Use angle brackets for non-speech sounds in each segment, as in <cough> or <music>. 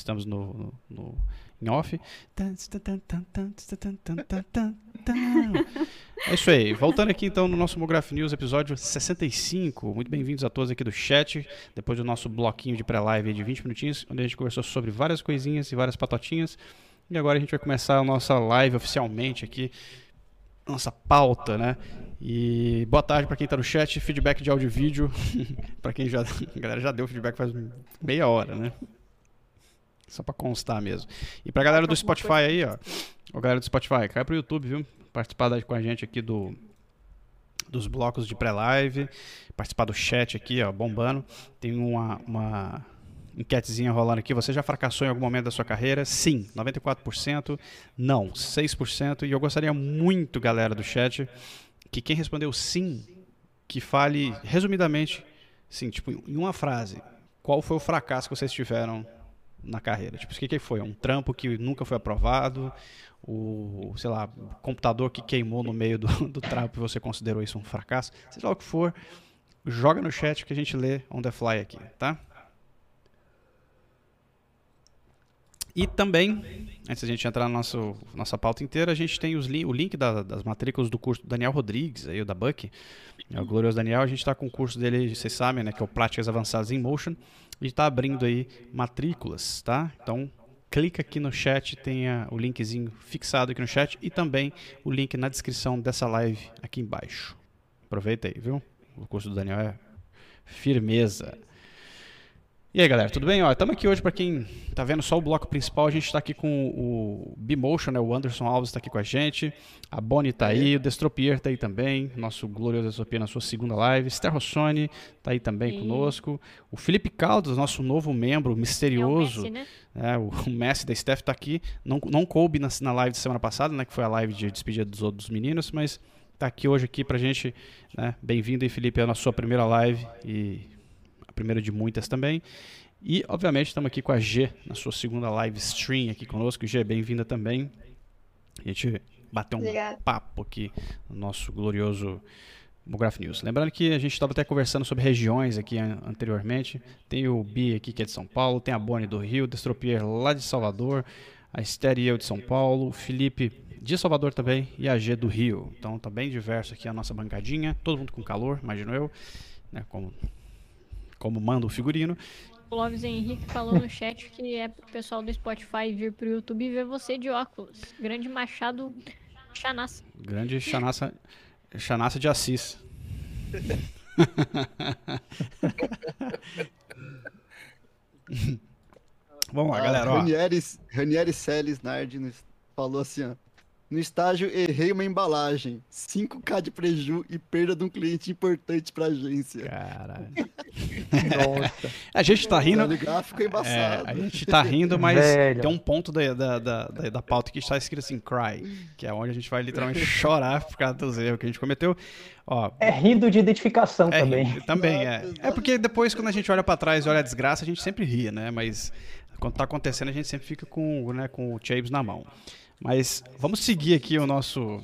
Estamos no, no, no em off. É isso aí. Voltando aqui então no nosso Mograph News, episódio 65. Muito bem-vindos a todos aqui do chat. Depois do nosso bloquinho de pré-live de 20 minutinhos, onde a gente conversou sobre várias coisinhas e várias patotinhas. E agora a gente vai começar a nossa live oficialmente aqui. Nossa pauta, né? E boa tarde para quem está no chat, feedback de áudio e vídeo. <laughs> para quem já. A galera já deu feedback faz meia hora, né? Só para constar mesmo. E pra galera do Spotify aí, ó. Ó, galera do Spotify, cai pro YouTube, viu? Participar com a gente aqui do dos blocos de pré-live, participar do chat aqui, ó, bombando. Tem uma, uma enquetezinha rolando aqui. Você já fracassou em algum momento da sua carreira? Sim, 94%. Não, 6%. E eu gostaria muito, galera do chat, que quem respondeu sim, que fale resumidamente, sim, tipo, em uma frase, qual foi o fracasso que vocês tiveram na carreira? Tipo, o que, que foi? Um trampo que nunca foi aprovado? O, sei lá, computador que queimou no meio do, <laughs> do trampo e você considerou isso um fracasso? Seja lá o que for, joga no chat que a gente lê on the fly aqui, tá? E também, antes da gente entrar na nossa, nossa pauta inteira, a gente tem li o link da, das matrículas do curso do Daniel Rodrigues, aí, o da Buck. É o glorioso Daniel, a gente está com o curso dele, vocês sabem, né, que é o Práticas Avançadas em Motion e está abrindo aí matrículas, tá? Então, clica aqui no chat, tem o linkzinho fixado aqui no chat e também o link na descrição dessa live aqui embaixo. Aproveita aí, viu? O curso do Daniel é firmeza. E aí, galera, tudo bem? Estamos aqui hoje para quem está vendo só o bloco principal. A gente está aqui com o Bimotion, né? o Anderson Alves está aqui com a gente, a Bonnie está aí, o Destropier está aí também, nosso glorioso Destropier na sua segunda live, Esther Rossoni está aí também e... conosco, o Felipe Caldas, nosso novo membro misterioso, é o, Messi, né? é, o, o Messi da Steph está aqui, não, não coube na, na live de semana passada, né? que foi a live de despedida dos outros meninos, mas está aqui hoje aqui para a gente. Né? Bem-vindo aí, Felipe, é a sua primeira live e primeira de muitas também. E, obviamente, estamos aqui com a G na sua segunda live stream aqui conosco. G, bem-vinda também. A gente bateu um Obrigada. papo aqui no nosso glorioso Mograph News. Lembrando que a gente estava até conversando sobre regiões aqui anteriormente. Tem o Bi aqui que é de São Paulo, tem a Bonnie do Rio, o Destropier lá de Salvador, a Esther e eu de São Paulo, o Felipe de Salvador também e a G do Rio. Então tá bem diverso aqui a nossa bancadinha, todo mundo com calor, imagino eu, né, como como manda o figurino. O Loves Henrique falou no chat que é pro pessoal do Spotify vir pro YouTube e ver você de óculos. Grande Machado Chanassa. Grande Chanassa, Chanassa de Assis. <laughs> Vamos lá, ah, galera. Ranieri, Ranieri Celes Nardi falou assim, ó. No estágio, errei uma embalagem. 5k de preju e perda de um cliente importante pra agência. Caralho. <laughs> Nossa. A gente tá rindo. O gráfico é embaçado. É, a gente tá rindo, mas Velho. tem um ponto da, da, da, da, pauta que está escrito assim, cry, que é onde a gente vai literalmente <laughs> chorar por causa dos erros que a gente cometeu. Ó, é rindo de identificação é, também. Também, é. É porque depois, quando a gente olha para trás e olha a desgraça, a gente sempre ri, né? Mas quando tá acontecendo, a gente sempre fica com, né, com o Chaves na mão. Mas vamos seguir aqui o nosso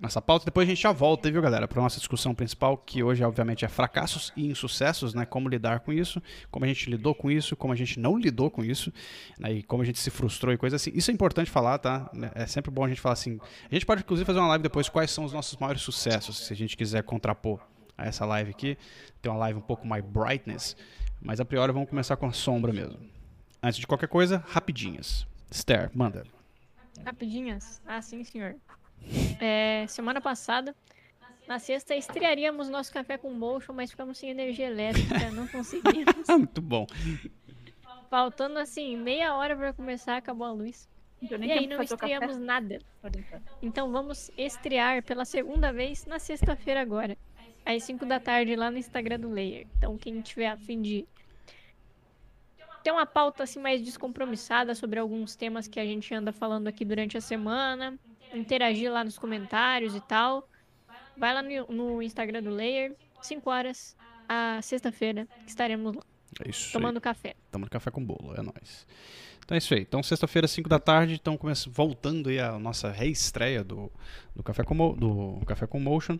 nossa pauta. Depois a gente já volta, viu, galera, para nossa discussão principal, que hoje, obviamente, é fracassos e insucessos, né? Como lidar com isso, como a gente lidou com isso, como a gente não lidou com isso, né? e como a gente se frustrou e coisas assim. Isso é importante falar, tá? É sempre bom a gente falar assim. A gente pode, inclusive, fazer uma live depois quais são os nossos maiores sucessos, se a gente quiser contrapor a essa live aqui. Tem uma live um pouco mais brightness, mas a priori vamos começar com a sombra mesmo. Antes de qualquer coisa, rapidinhas. Esther, manda. Rapidinhas. Ah, sim, senhor. É, semana passada, na sexta, estrearíamos nosso café com motion, mas ficamos sem energia elétrica, não conseguimos. <laughs> Muito bom. Faltando, assim, meia hora para começar, acabou a luz. e aí não estreamos nada. Então vamos estrear pela segunda vez na sexta-feira agora. Às 5 da tarde lá no Instagram do Layer. Então quem tiver a fim de ter uma pauta assim mais descompromissada sobre alguns temas que a gente anda falando aqui durante a semana, interagir lá nos comentários e tal. Vai lá no, no Instagram do Layer, 5 horas, a sexta-feira, estaremos lá. É isso tomando aí. café. Tomando café com bolo, é nóis. Então é isso aí. Então, sexta-feira, 5 da tarde, então começa voltando aí a nossa reestreia do, do, Café com, do Café com Motion.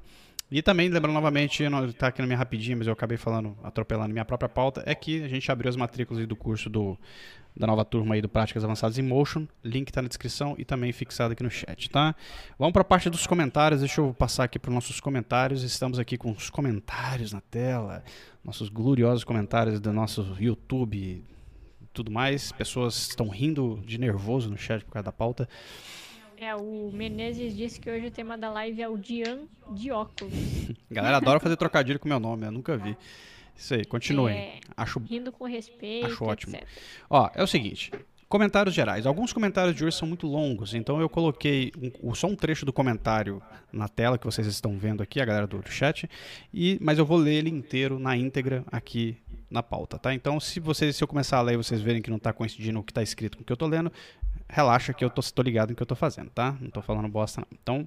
E também, lembrando novamente, está aqui na minha rapidinha, mas eu acabei falando, atropelando minha própria pauta, é que a gente abriu as matrículas do curso do, da nova turma aí do Práticas Avançadas em Motion. Link está na descrição e também fixado aqui no chat, tá? Vamos para a parte dos comentários. Deixa eu passar aqui para os nossos comentários. Estamos aqui com os comentários na tela, nossos gloriosos comentários do nosso YouTube tudo mais. Pessoas estão rindo de nervoso no chat por causa da pauta. É, o Menezes disse que hoje o tema da live é o Dian de óculos. <laughs> Galera adora fazer trocadilho com meu nome, eu nunca vi. Isso aí, continuem. É, acho, rindo com respeito, acho ótimo. Etc. Ó, é o seguinte, Comentários gerais. Alguns comentários de hoje são muito longos, então eu coloquei um, só um trecho do comentário na tela que vocês estão vendo aqui, a galera do, do chat, e, mas eu vou ler ele inteiro na íntegra aqui na pauta, tá? Então, se vocês, se eu começar a ler e vocês verem que não está coincidindo o que está escrito com o que eu estou lendo, relaxa que eu tô, tô ligado no que eu estou fazendo, tá? Não estou falando bosta, não. Então,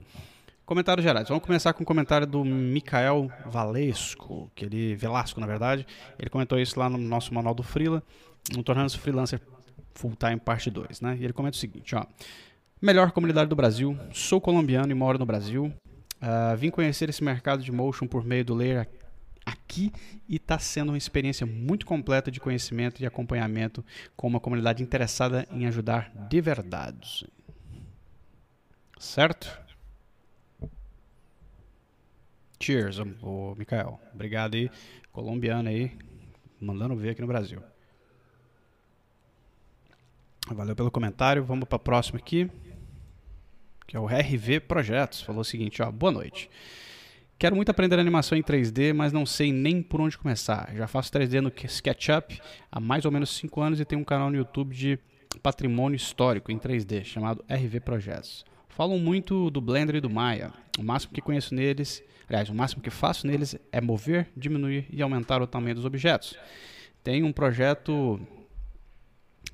comentários gerais. Vamos começar com o comentário do Mikael Valesco, que ele, Velasco, na verdade, ele comentou isso lá no nosso manual do Freela, no Tornando-se Freelancer Full Time Parte 2, né? E ele comenta o seguinte, ó. Melhor comunidade do Brasil, sou colombiano e moro no Brasil. Uh, vim conhecer esse mercado de motion por meio do Layer aqui e está sendo uma experiência muito completa de conhecimento e acompanhamento com uma comunidade interessada em ajudar de verdade. Certo? Cheers, o Mikael. Obrigado aí, colombiano aí, mandando ver aqui no Brasil. Valeu pelo comentário. Vamos para a próxima aqui. Que é o RV Projetos. Falou o seguinte, ó, boa noite. Quero muito aprender animação em 3D, mas não sei nem por onde começar. Já faço 3D no SketchUp há mais ou menos 5 anos e tenho um canal no YouTube de patrimônio histórico em 3D, chamado RV Projetos. Falam muito do Blender e do Maya. O máximo que conheço neles, aliás, o máximo que faço neles é mover, diminuir e aumentar o tamanho dos objetos. Tenho um projeto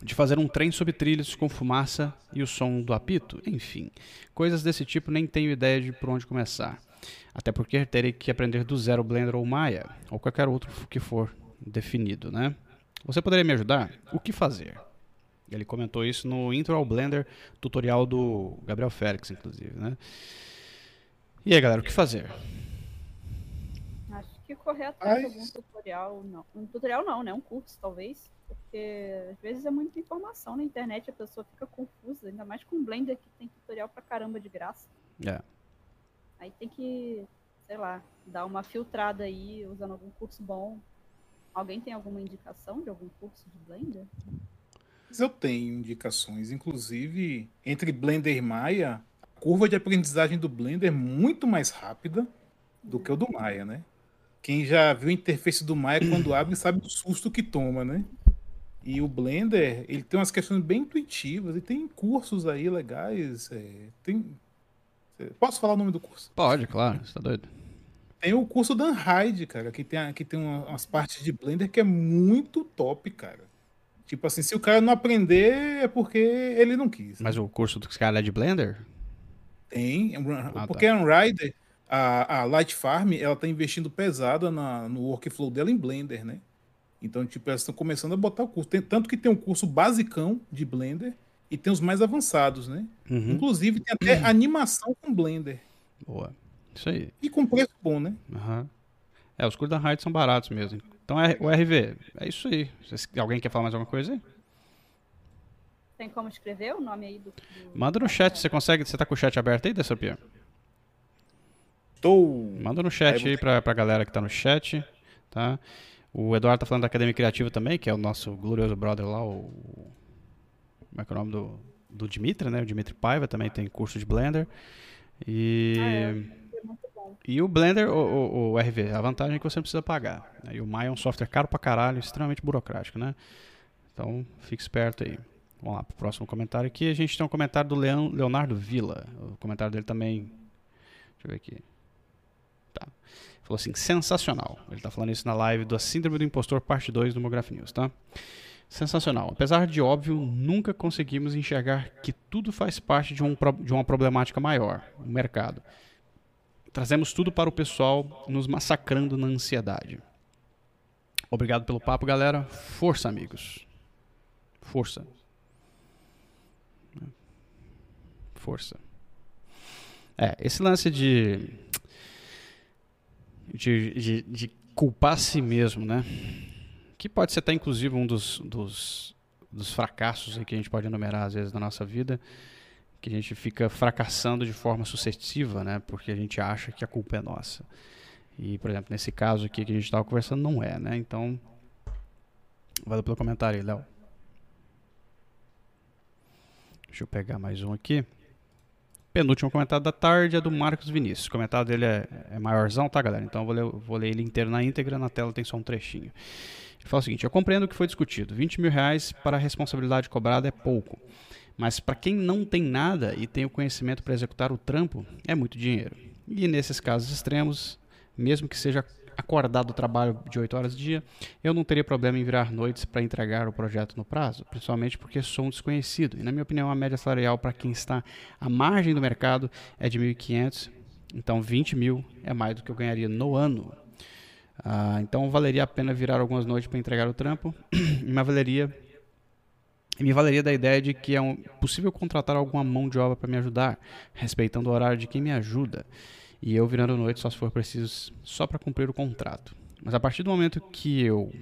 de fazer um trem sob trilhos com fumaça e o som do apito, enfim. Coisas desse tipo nem tenho ideia de por onde começar. Até porque terei que aprender do zero Blender ou Maya, ou qualquer outro que for definido, né? Você poderia me ajudar? O que fazer? Ele comentou isso no Intro ao Blender, tutorial do Gabriel Félix, inclusive, né? E aí, galera, o que fazer? Acho que correr atrás de algum tutorial, não. Um tutorial não, né? Um curso, talvez porque às vezes é muita informação na internet, a pessoa fica confusa, ainda mais com Blender que tem tutorial pra caramba de graça. É. Aí tem que, sei lá, dar uma filtrada aí, usando algum curso bom. Alguém tem alguma indicação de algum curso de Blender? Eu tenho indicações, inclusive entre Blender e Maya, a curva de aprendizagem do Blender é muito mais rápida do que o do Maya, né? Quem já viu a interface do Maya quando abre sabe o susto que toma, né? E o Blender, ele tem umas questões bem intuitivas e tem cursos aí legais. É, tem... Posso falar o nome do curso? Pode, claro, você tá doido. Tem o curso da Unhide, cara, que tem, que tem umas partes de Blender que é muito top, cara. Tipo assim, se o cara não aprender é porque ele não quis. Mas o curso do cara é de Blender? Tem, ah, porque tá. a Unrider, a, a Light Farm, ela tá investindo pesado na, no workflow dela em Blender, né? Então, tipo, elas estão começando a botar o curso. Tem, tanto que tem um curso basicão de Blender e tem os mais avançados, né? Uhum. Inclusive, tem até animação com Blender. Boa. Isso aí. E com preço bom, né? Uhum. É, os cursos da Hyde são baratos mesmo. Então, é, o RV, é isso aí. Alguém quer falar mais alguma coisa aí? Tem como escrever o nome aí do. do... Manda no chat, você consegue. Você tá com o chat aberto aí, Dessopia? Estou. Manda no chat aí, aí pra, pra galera que tá no chat, tá? O Eduardo tá falando da Academia Criativa também, que é o nosso glorioso brother lá, o. Como é que é o nome do, do Dimitri, né? O Dimitri Paiva também tem curso de Blender. E. Ah, é. E o Blender, o, o, o, RV, a vantagem é que você não precisa pagar. Né? E o Maya é um software caro pra caralho, extremamente burocrático, né? Então, fique esperto aí. Vamos lá pro próximo comentário aqui. A gente tem um comentário do Leon, Leonardo Villa. O comentário dele também. Deixa eu ver aqui. Tá. Falou assim, sensacional. Ele está falando isso na live da Síndrome do Impostor, parte 2 do Mograph News, tá? Sensacional. Apesar de óbvio, nunca conseguimos enxergar que tudo faz parte de, um, de uma problemática maior, o mercado. Trazemos tudo para o pessoal, nos massacrando na ansiedade. Obrigado pelo papo, galera. Força, amigos. Força. Força. É, esse lance de de, de, de culpar si mesmo, né? Que pode ser até, inclusive, um dos, dos, dos fracassos que a gente pode enumerar, às vezes, na nossa vida, que a gente fica fracassando de forma sucessiva, né? Porque a gente acha que a culpa é nossa. E, por exemplo, nesse caso aqui que a gente estava conversando, não é, né? Então, valeu pelo comentário aí, Léo. Deixa eu pegar mais um aqui. Penúltimo comentário da tarde é do Marcos Vinícius. O comentário dele é, é maiorzão, tá, galera? Então eu vou ler, vou ler ele inteiro na íntegra, na tela tem só um trechinho. Fala o seguinte: Eu compreendo o que foi discutido. 20 mil reais para a responsabilidade cobrada é pouco. Mas para quem não tem nada e tem o conhecimento para executar o trampo, é muito dinheiro. E nesses casos extremos, mesmo que seja acordado do trabalho de 8 horas dia, eu não teria problema em virar noites para entregar o projeto no prazo, principalmente porque sou um desconhecido. E na minha opinião, a média salarial para quem está à margem do mercado é de 1.500, então 20 mil é mais do que eu ganharia no ano. Ah, então valeria a pena virar algumas noites para entregar o trampo, <clears throat> mas valeria me valeria da ideia de que é um, possível contratar alguma mão de obra para me ajudar, respeitando o horário de quem me ajuda e eu virando noite só se for preciso, só para cumprir o contrato. Mas a partir do momento que eu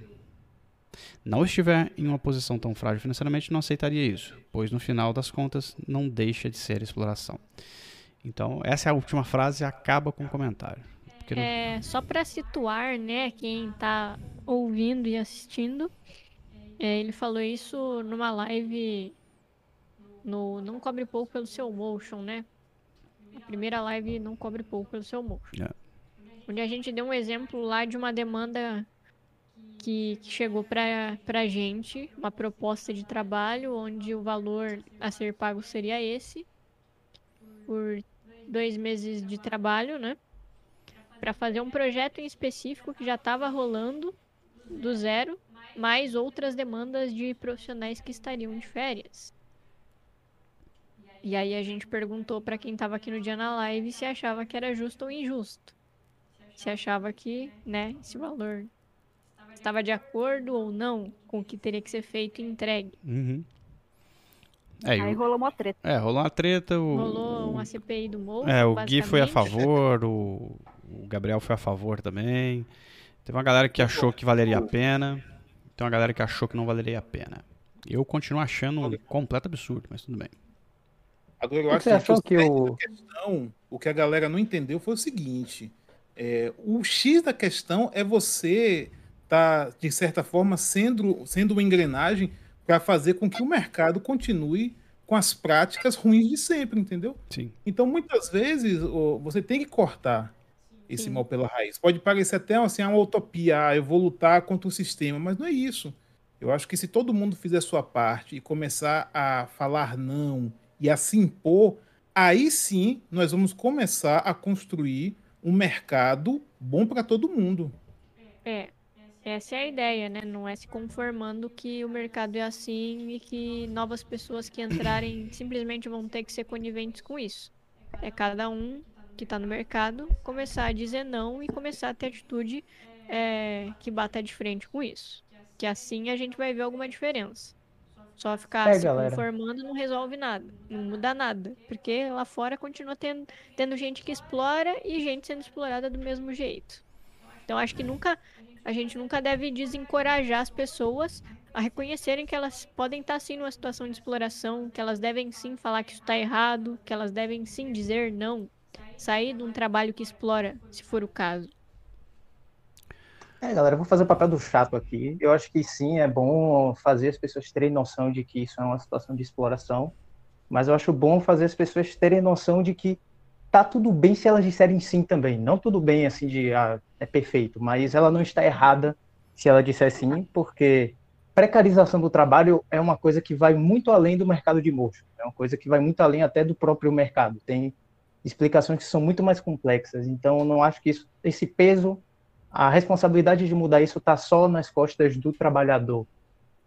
não estiver em uma posição tão frágil financeiramente, não aceitaria isso, pois no final das contas não deixa de ser exploração. Então, essa é a última frase acaba com o comentário. Não... É, só para situar, né, quem está ouvindo e assistindo, é, ele falou isso numa live no Não Cobre Pouco pelo seu Motion, né? A primeira live não cobre pouco pelo seu motion. É. Onde a gente deu um exemplo lá de uma demanda que, que chegou pra, pra gente, uma proposta de trabalho onde o valor a ser pago seria esse, por dois meses de trabalho, né? Para fazer um projeto em específico que já estava rolando do zero, mais outras demandas de profissionais que estariam de férias. E aí a gente perguntou para quem estava aqui no dia na live se achava que era justo ou injusto. Se achava que, né, esse valor estava de acordo ou não com o que teria que ser feito e entregue. Uhum. É, aí o... rolou uma treta. É, rolou uma treta. O... Rolou uma CPI do Morro. É, o Gui foi a favor, o... o Gabriel foi a favor também. Teve uma galera que achou que valeria a pena. Tem uma galera que achou que não valeria a pena. Eu continuo achando um completo absurdo, mas tudo bem. Agora, eu acho que, achou que o... questão, o que a galera não entendeu foi o seguinte: é, o X da questão é você tá de certa forma sendo sendo uma engrenagem para fazer com que o mercado continue com as práticas ruins de sempre, entendeu? Sim. Então muitas vezes você tem que cortar esse Sim. mal pela raiz. Pode parecer até assim, uma utopia, ah, eu vou lutar contra o sistema, mas não é isso. Eu acho que se todo mundo fizer a sua parte e começar a falar não e a se impor, aí sim nós vamos começar a construir um mercado bom para todo mundo. É, essa é a ideia, né? Não é se conformando que o mercado é assim e que novas pessoas que entrarem <coughs> simplesmente vão ter que ser coniventes com isso. É cada um que está no mercado começar a dizer não e começar a ter atitude é, que bata de frente com isso. Que assim a gente vai ver alguma diferença. Só ficar é, se galera. conformando não resolve nada, não muda nada. Porque lá fora continua tendo, tendo gente que explora e gente sendo explorada do mesmo jeito. Então acho que nunca a gente nunca deve desencorajar as pessoas a reconhecerem que elas podem estar sim numa situação de exploração, que elas devem sim falar que isso está errado, que elas devem sim dizer não, sair de um trabalho que explora, se for o caso. É, galera, vou fazer o papel do chato aqui. Eu acho que sim, é bom fazer as pessoas terem noção de que isso é uma situação de exploração, mas eu acho bom fazer as pessoas terem noção de que tá tudo bem se elas disserem sim também. Não tudo bem assim de ah, é perfeito, mas ela não está errada se ela disser sim, porque precarização do trabalho é uma coisa que vai muito além do mercado de mocho. É uma coisa que vai muito além até do próprio mercado. Tem explicações que são muito mais complexas. Então, não acho que isso, esse peso a responsabilidade de mudar isso está só nas costas do trabalhador.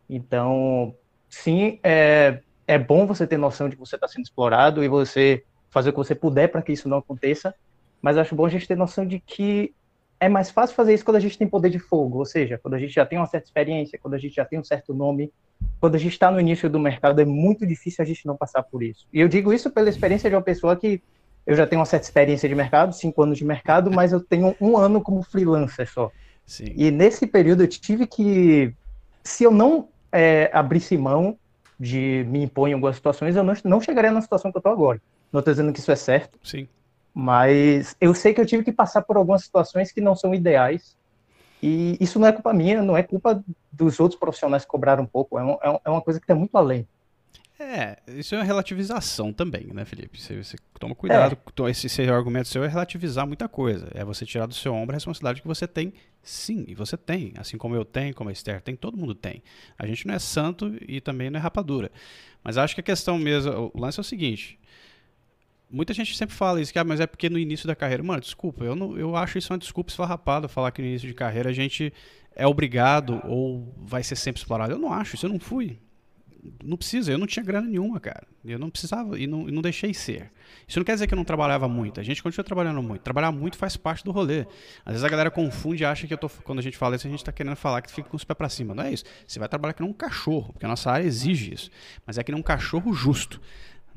Então, sim, é, é bom você ter noção de que você está sendo explorado e você fazer o que você puder para que isso não aconteça, mas acho bom a gente ter noção de que é mais fácil fazer isso quando a gente tem poder de fogo, ou seja, quando a gente já tem uma certa experiência, quando a gente já tem um certo nome, quando a gente está no início do mercado, é muito difícil a gente não passar por isso. E eu digo isso pela experiência de uma pessoa que eu já tenho uma certa experiência de mercado, cinco anos de mercado, mas eu tenho um ano como freelancer só. Sim. E nesse período eu tive que, se eu não é, abrisse mão de me impor em algumas situações, eu não, não chegaria na situação que eu estou agora. Não estou dizendo que isso é certo. Sim. Mas eu sei que eu tive que passar por algumas situações que não são ideais. E isso não é culpa minha, não é culpa dos outros profissionais que cobraram um pouco. É, um, é uma coisa que está muito além. É, isso é uma relativização também, né, Felipe? Você, você toma cuidado. É. Esse seu argumento seu é relativizar muita coisa. É você tirar do seu ombro a responsabilidade que você tem, sim, e você tem. Assim como eu tenho, como a Esther tem, todo mundo tem. A gente não é santo e também não é rapadura. Mas acho que a questão mesmo, o lance é o seguinte. Muita gente sempre fala isso, que, ah, mas é porque no início da carreira. Mano, desculpa, eu, não, eu acho isso uma desculpa esfarrapada falar que no início de carreira a gente é obrigado ou vai ser sempre explorado. Eu não acho, isso eu não fui não precisa, eu não tinha grana nenhuma, cara. Eu não precisava e não, não deixei ser. Isso não quer dizer que eu não trabalhava muito. A gente continua trabalhando muito. Trabalhar muito faz parte do rolê. Às vezes a galera confunde e acha que eu tô, quando a gente fala isso, a gente está querendo falar que fica com os pés para cima. Não é isso. Você vai trabalhar que nem um cachorro, porque a nossa área exige isso. Mas é que nem um cachorro justo.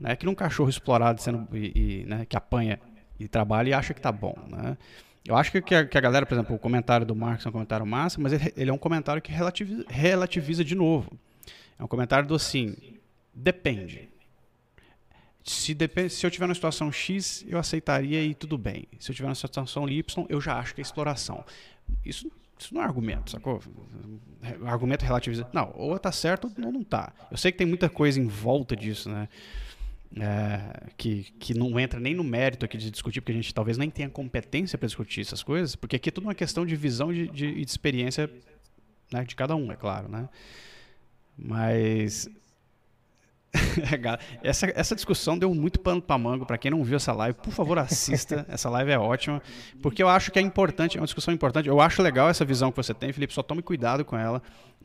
Não é que um cachorro explorado sendo, e, e né, que apanha e trabalha e acha que tá bom, né? Eu acho que a, que a galera, por exemplo, o comentário do Marcos é um comentário massa, mas ele, ele é um comentário que relativiza, relativiza de novo. É um comentário do assim, depende. Se, depende, se eu tiver na situação X, eu aceitaria e tudo bem. Se eu tiver na situação Y, eu já acho que é exploração. Isso, isso não é argumento, sacou? Argumento relativiza. Não, ou tá certo ou não tá. Eu sei que tem muita coisa em volta disso, né? É, que, que não entra nem no mérito aqui de discutir, porque a gente talvez nem tenha competência para discutir essas coisas, porque aqui é tudo uma questão de visão e de, de, de, experiência né, de cada um, é claro, né? Mas <laughs> essa, essa discussão deu muito pano para mango. Para quem não viu essa live, por favor, assista. <laughs> Essa live é ótima. Porque eu acho que é importante, é uma discussão importante. Eu acho legal essa visão que você tem, Felipe. Só tome cuidado com ela.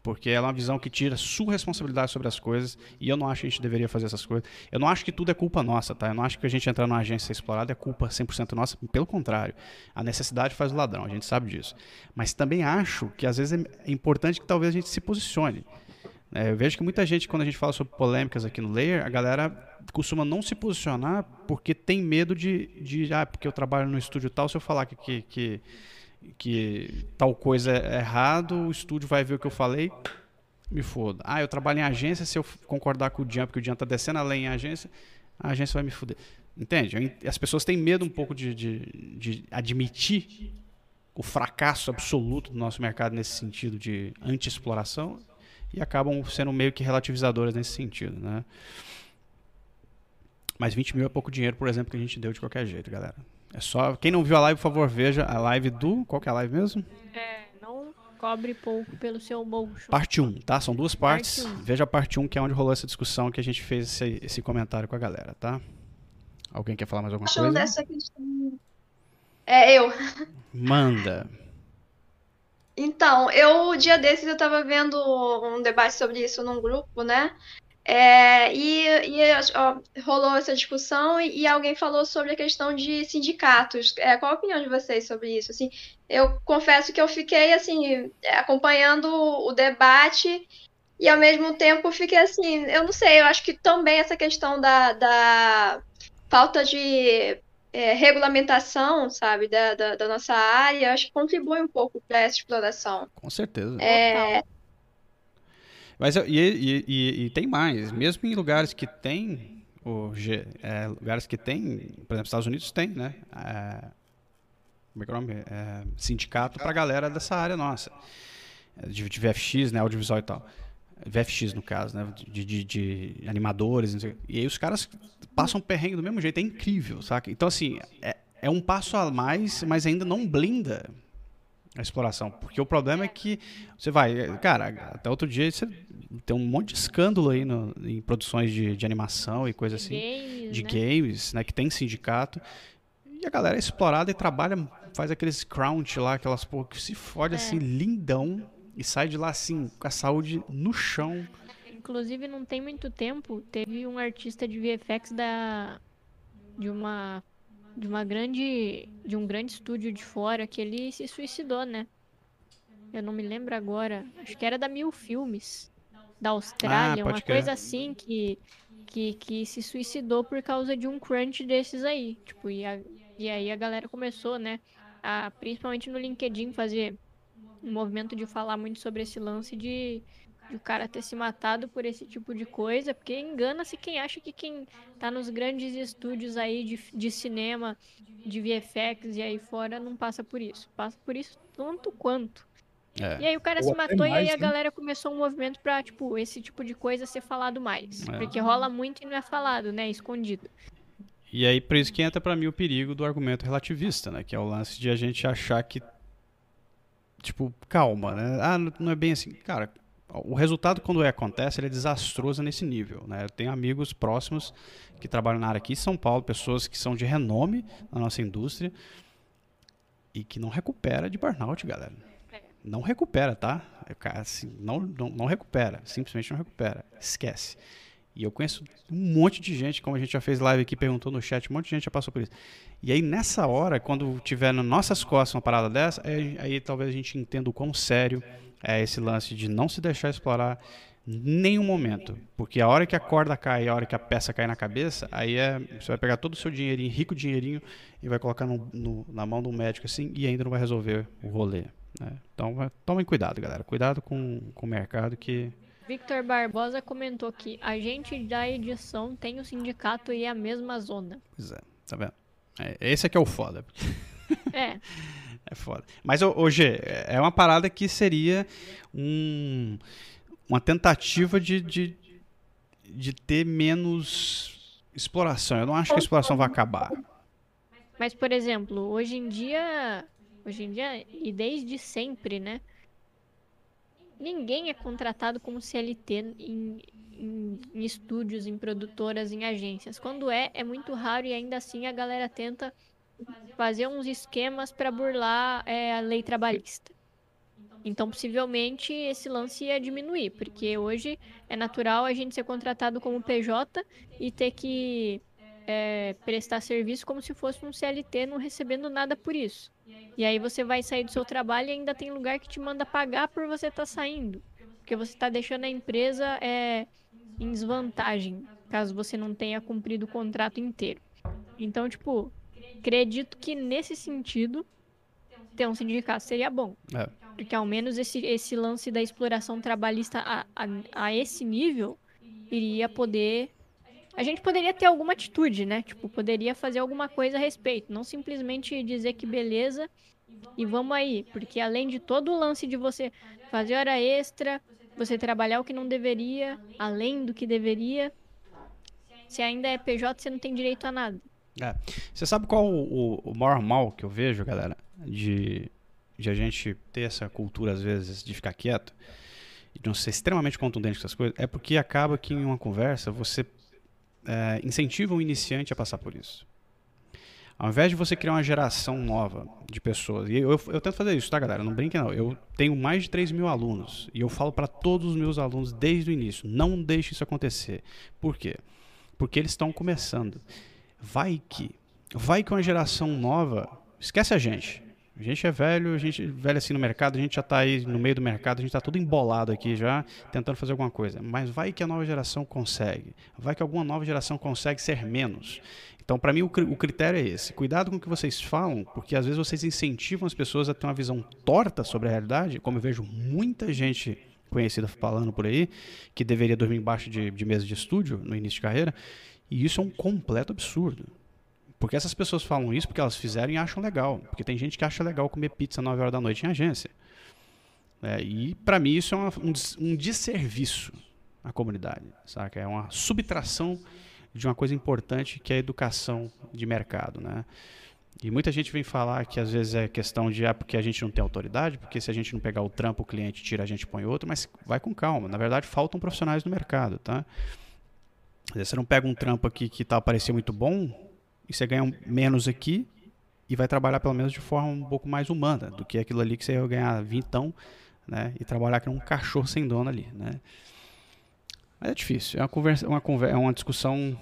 Porque ela é uma visão que tira sua responsabilidade sobre as coisas. E eu não acho que a gente deveria fazer essas coisas. Eu não acho que tudo é culpa nossa, tá? Eu não acho que a gente entrar numa agência explorada é culpa 100% nossa. Pelo contrário. A necessidade faz o ladrão. A gente sabe disso. Mas também acho que às vezes é importante que talvez a gente se posicione. É, eu vejo que muita gente, quando a gente fala sobre polêmicas aqui no Layer, a galera costuma não se posicionar porque tem medo de, de ah, porque eu trabalho no estúdio tal, se eu falar que, que, que, que tal coisa é errado, o estúdio vai ver o que eu falei, me foda. Ah, eu trabalho em agência, se eu concordar com o Jean, porque o Jean tá descendo a lei em agência, a agência vai me foder. Entende? As pessoas têm medo um pouco de, de, de admitir o fracasso absoluto do nosso mercado nesse sentido de anti-exploração e acabam sendo meio que relativizadoras nesse sentido, né? Mas 20 mil é pouco dinheiro, por exemplo, que a gente deu de qualquer jeito, galera. É só. Quem não viu a live, por favor, veja a live do. Qual que é a live mesmo? É, não cobre pouco pelo seu bolso. Parte 1, tá? São duas partes. Parte veja a parte 1, que é onde rolou essa discussão que a gente fez esse, esse comentário com a galera, tá? Alguém quer falar mais alguma Achando coisa? Dessa questão... É eu. Manda. Então, eu, dia desses, eu estava vendo um debate sobre isso num grupo, né? É, e, e ó, rolou essa discussão e, e, alguém falou sobre a questão de sindicatos. É, qual a opinião de vocês sobre isso? Assim, eu confesso que eu fiquei assim acompanhando o debate e ao mesmo tempo fiquei assim, eu não sei, eu acho que também essa questão da, da falta de é, regulamentação, sabe, da, da, da, nossa área, acho que contribui um pouco para essa exploração. Com certeza. É... Mas e, e, e, e, tem mais, mesmo em lugares que tem o é, lugares que tem, por exemplo, Estados Unidos tem, né? É, como é que é o nome? É, sindicato para a galera dessa área nossa, de, de VFX, né, audiovisual e tal. VFX no caso, né? De, de, de animadores, e aí os caras passam perrengue do mesmo jeito, é incrível, saca? Então, assim, é, é um passo a mais, mas ainda não blinda a exploração. Porque o problema é que você vai, cara, até outro dia você tem um monte de escândalo aí no, em produções de, de animação e coisa assim, games, de né? games, né? Que tem sindicato. E a galera é explorada e trabalha, faz aqueles crunch lá, aquelas porra que se fode é. assim, lindão e sai de lá assim, com a saúde no chão. Inclusive, não tem muito tempo, teve um artista de VFX da de uma de uma grande de um grande estúdio de fora que ele se suicidou, né? Eu não me lembro agora. Acho que era da Mil Filmes. da Austrália, ah, uma crer. coisa assim que, que, que se suicidou por causa de um crunch desses aí. Tipo, e, a, e aí a galera começou, né, a, principalmente no LinkedIn, fazer um movimento de falar muito sobre esse lance de, de o cara ter se matado por esse tipo de coisa, porque engana-se quem acha que quem tá nos grandes estúdios aí de, de cinema, de VFX e aí fora não passa por isso. Passa por isso tanto quanto. É. E aí o cara Ou se matou mais, e aí a né? galera começou um movimento pra, tipo, esse tipo de coisa ser falado mais. É. Porque rola muito e não é falado, né? Escondido. E aí, por isso que entra para mim o perigo do argumento relativista, né? Que é o lance de a gente achar que tipo, calma, né? Ah, não é bem assim. Cara, o resultado quando é, acontece, é desastroso nesse nível, né? Eu tenho amigos próximos que trabalham na área aqui em São Paulo, pessoas que são de renome na nossa indústria e que não recupera de burnout, galera. Não recupera, tá? Assim, não, não, não recupera, simplesmente não recupera. Esquece. E eu conheço um monte de gente, como a gente já fez live aqui, perguntou no chat, um monte de gente já passou por isso. E aí, nessa hora, quando tiver nas nossas costas uma parada dessa, aí, aí talvez a gente entenda o quão sério é esse lance de não se deixar explorar nenhum momento. Porque a hora que a corda cai, a hora que a peça cai na cabeça, aí é, você vai pegar todo o seu dinheirinho, rico dinheirinho, e vai colocar no, no, na mão de um médico assim, e ainda não vai resolver o rolê. Né? Então, tomem cuidado, galera. Cuidado com, com o mercado que Victor Barbosa comentou que a gente da edição tem o sindicato e a mesma zona. Pois é, tá vendo? É, esse aqui é o foda. É. <laughs> é foda. Mas, hoje é uma parada que seria um, uma tentativa de, de, de ter menos exploração. Eu não acho que a exploração vai acabar. Mas, por exemplo, hoje em dia, hoje em dia e desde sempre, né? Ninguém é contratado como CLT em, em, em, estúdios, em produtoras, em agências. Quando é, é muito raro e ainda assim a galera tenta fazer uns esquemas para burlar é, a lei trabalhista. Então, possivelmente, esse lance ia diminuir, porque hoje é natural a gente ser contratado como PJ e ter que é, prestar serviço como se fosse um CLT, não recebendo nada por isso. E aí você vai sair do seu trabalho e ainda tem lugar que te manda pagar por você estar tá saindo. Porque você está deixando a empresa é, em desvantagem, caso você não tenha cumprido o contrato inteiro. Então, tipo, acredito que nesse sentido, ter um sindicato seria bom. É. Porque ao menos esse, esse lance da exploração trabalhista a, a, a esse nível iria poder a gente poderia ter alguma atitude, né? Tipo, poderia fazer alguma coisa a respeito, não simplesmente dizer que beleza e vamos aí, porque além de todo o lance de você fazer hora extra, você trabalhar o que não deveria, além do que deveria, se ainda é PJ, você não tem direito a nada. É. Você sabe qual o, o, maior mal que eu vejo, galera, de, de a gente ter essa cultura, às vezes, de ficar quieto de não ser extremamente contundente com essas coisas? É porque acaba que em uma conversa você é, incentiva o iniciante a passar por isso. Ao invés de você criar uma geração nova de pessoas, e eu, eu, eu tento fazer isso, tá, galera? Não brinque, não. Eu tenho mais de 3 mil alunos e eu falo para todos os meus alunos desde o início: não deixe isso acontecer. Por quê? Porque eles estão começando. Vai que, vai que uma geração nova esquece a gente. A gente é velho, a gente velho assim no mercado, a gente já está aí no meio do mercado, a gente está tudo embolado aqui já, tentando fazer alguma coisa. Mas vai que a nova geração consegue. Vai que alguma nova geração consegue ser menos. Então, para mim, o, o critério é esse. Cuidado com o que vocês falam, porque às vezes vocês incentivam as pessoas a ter uma visão torta sobre a realidade, como eu vejo muita gente conhecida falando por aí, que deveria dormir embaixo de, de mesa de estúdio no início de carreira, e isso é um completo absurdo. Porque essas pessoas falam isso porque elas fizeram e acham legal. Porque tem gente que acha legal comer pizza 9 horas da noite em agência. É, e para mim isso é uma, um, um desserviço à comunidade, saca? É uma subtração de uma coisa importante que é a educação de mercado, né? E muita gente vem falar que às vezes é questão de ah, porque a gente não tem autoridade, porque se a gente não pegar o trampo, o cliente tira, a gente põe outro, mas vai com calma. Na verdade, faltam profissionais no mercado, tá? Você não pega um trampo aqui que tá parecendo muito bom, e você ganha menos aqui e vai trabalhar pelo menos de forma um pouco mais humana do que aquilo ali que você ia ganhar vintão, né? E trabalhar com um cachorro sem dono ali, né? Mas é difícil, é uma conversa, uma conversa, é uma discussão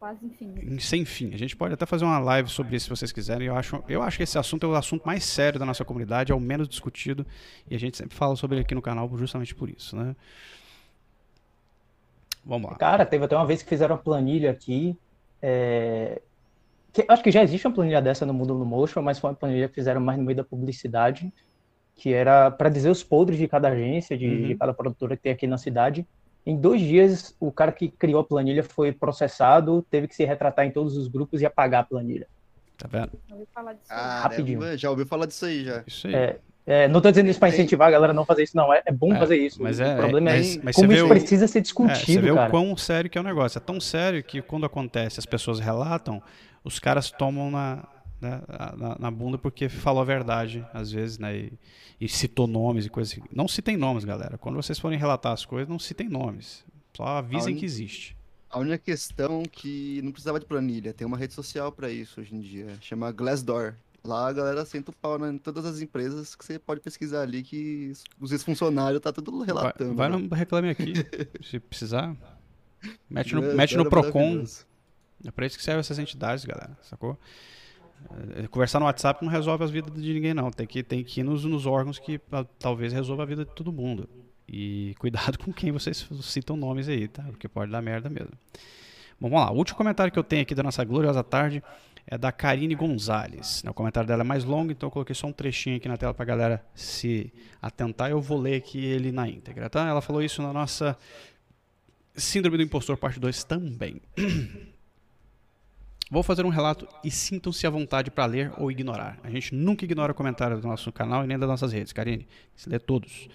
quase infinito. Sem fim. A gente pode até fazer uma live sobre isso se vocês quiserem. Eu acho, eu acho que esse assunto é o assunto mais sério da nossa comunidade, é o menos discutido. E a gente sempre fala sobre ele aqui no canal justamente por isso, né? Vamos lá. Cara, teve até uma vez que fizeram uma planilha aqui. É... Que, acho que já existe uma planilha dessa no mundo do motion, mas foi uma planilha que fizeram mais no meio da publicidade, que era para dizer os podres de cada agência, de, uhum. de cada produtora que tem aqui na cidade. Em dois dias, o cara que criou a planilha foi processado, teve que se retratar em todos os grupos e apagar a planilha. Tá vendo? Ah, Rapidinho. Já ouviu falar disso aí, já. Isso aí. É, é, não estou dizendo isso para incentivar a galera a não fazer isso, não. É, é bom é, fazer isso. Mas o é, problema mas, é mas como isso o, precisa ser discutido, é, Você vê cara. o quão sério que é o negócio. É tão sério que quando acontece, as pessoas relatam, os caras tomam na, né, na, na, bunda porque falou a verdade, às vezes, né? E, e citou nomes e coisas assim. Não citem nomes, galera. Quando vocês forem relatar as coisas, não citem nomes. Só avisem un... que existe. A única questão que não precisava de planilha, tem uma rede social para isso hoje em dia, chama Glassdoor. Lá a galera senta o pau em todas as empresas que você pode pesquisar ali que os ex-funcionários tá tudo relatando. Vai, vai né? no Reclame Aqui, <laughs> se precisar. Mete no, mete no Procon. É pra isso que servem essas entidades, galera, sacou? É, conversar no WhatsApp não resolve as vidas de ninguém, não. Tem que, tem que ir nos, nos órgãos que talvez resolva a vida de todo mundo. E cuidado com quem vocês citam nomes aí, tá? Porque pode dar merda mesmo. Bom, vamos lá. O último comentário que eu tenho aqui da nossa gloriosa tarde é da Karine Gonzalez. O comentário dela é mais longo, então eu coloquei só um trechinho aqui na tela para a galera se atentar. Eu vou ler aqui ele na íntegra, tá? Ela falou isso na nossa Síndrome do Impostor parte 2 também. <clears throat> Vou fazer um relato e sintam-se à vontade para ler ou ignorar. A gente nunca ignora o comentário do nosso canal e nem das nossas redes, Karine. Se lê todos.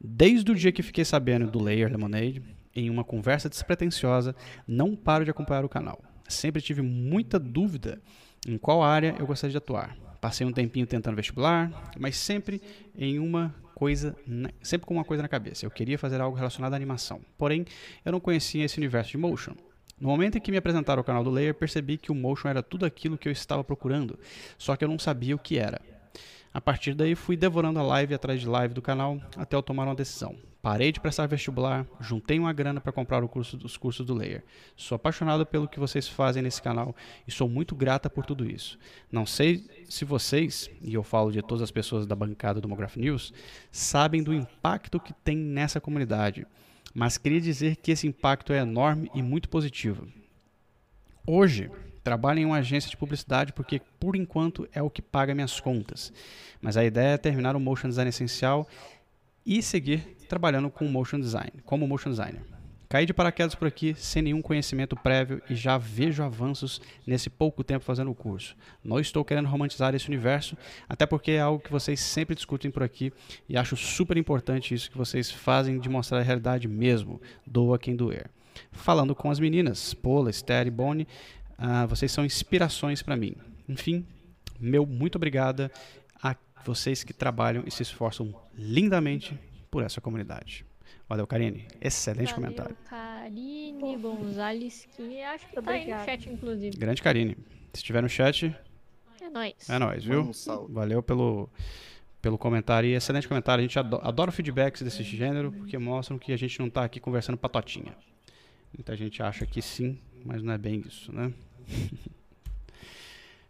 Desde o dia que fiquei sabendo do Layer Lemonade, em uma conversa despretensiosa, não paro de acompanhar o canal. Sempre tive muita dúvida em qual área eu gostaria de atuar. Passei um tempinho tentando vestibular, mas sempre em uma coisa, sempre com uma coisa na cabeça. Eu queria fazer algo relacionado à animação. Porém, eu não conhecia esse universo de motion. No momento em que me apresentaram o canal do Layer, percebi que o motion era tudo aquilo que eu estava procurando, só que eu não sabia o que era. A partir daí fui devorando a live atrás de live do canal até eu tomar uma decisão. Parei de prestar vestibular, juntei uma grana para comprar o curso, os cursos do Layer. Sou apaixonado pelo que vocês fazem nesse canal e sou muito grata por tudo isso. Não sei se vocês, e eu falo de todas as pessoas da bancada do Mograph News, sabem do impacto que tem nessa comunidade, mas queria dizer que esse impacto é enorme e muito positivo. Hoje, Trabalho em uma agência de publicidade porque, por enquanto, é o que paga minhas contas. Mas a ideia é terminar o motion design essencial e seguir trabalhando com motion design, como motion designer. Caí de paraquedas por aqui sem nenhum conhecimento prévio e já vejo avanços nesse pouco tempo fazendo o curso. Não estou querendo romantizar esse universo, até porque é algo que vocês sempre discutem por aqui e acho super importante isso que vocês fazem de mostrar a realidade mesmo, doa quem doer. Falando com as meninas, Paula, Esther e Bonnie, Uh, vocês são inspirações para mim. Enfim, meu muito obrigada a vocês que trabalham e se esforçam lindamente por essa comunidade. Valeu, Karine. Excelente Valeu, comentário. Karine Gonzales, que acho que tá aí no chat, inclusive. Grande Karine. Se estiver no chat. É nóis. É nóis, viu? Valeu pelo, pelo comentário. E excelente comentário. A gente adora, adora feedbacks desse gênero, porque mostram que a gente não está aqui conversando patotinha. Muita gente acha que sim, mas não é bem isso, né? <laughs>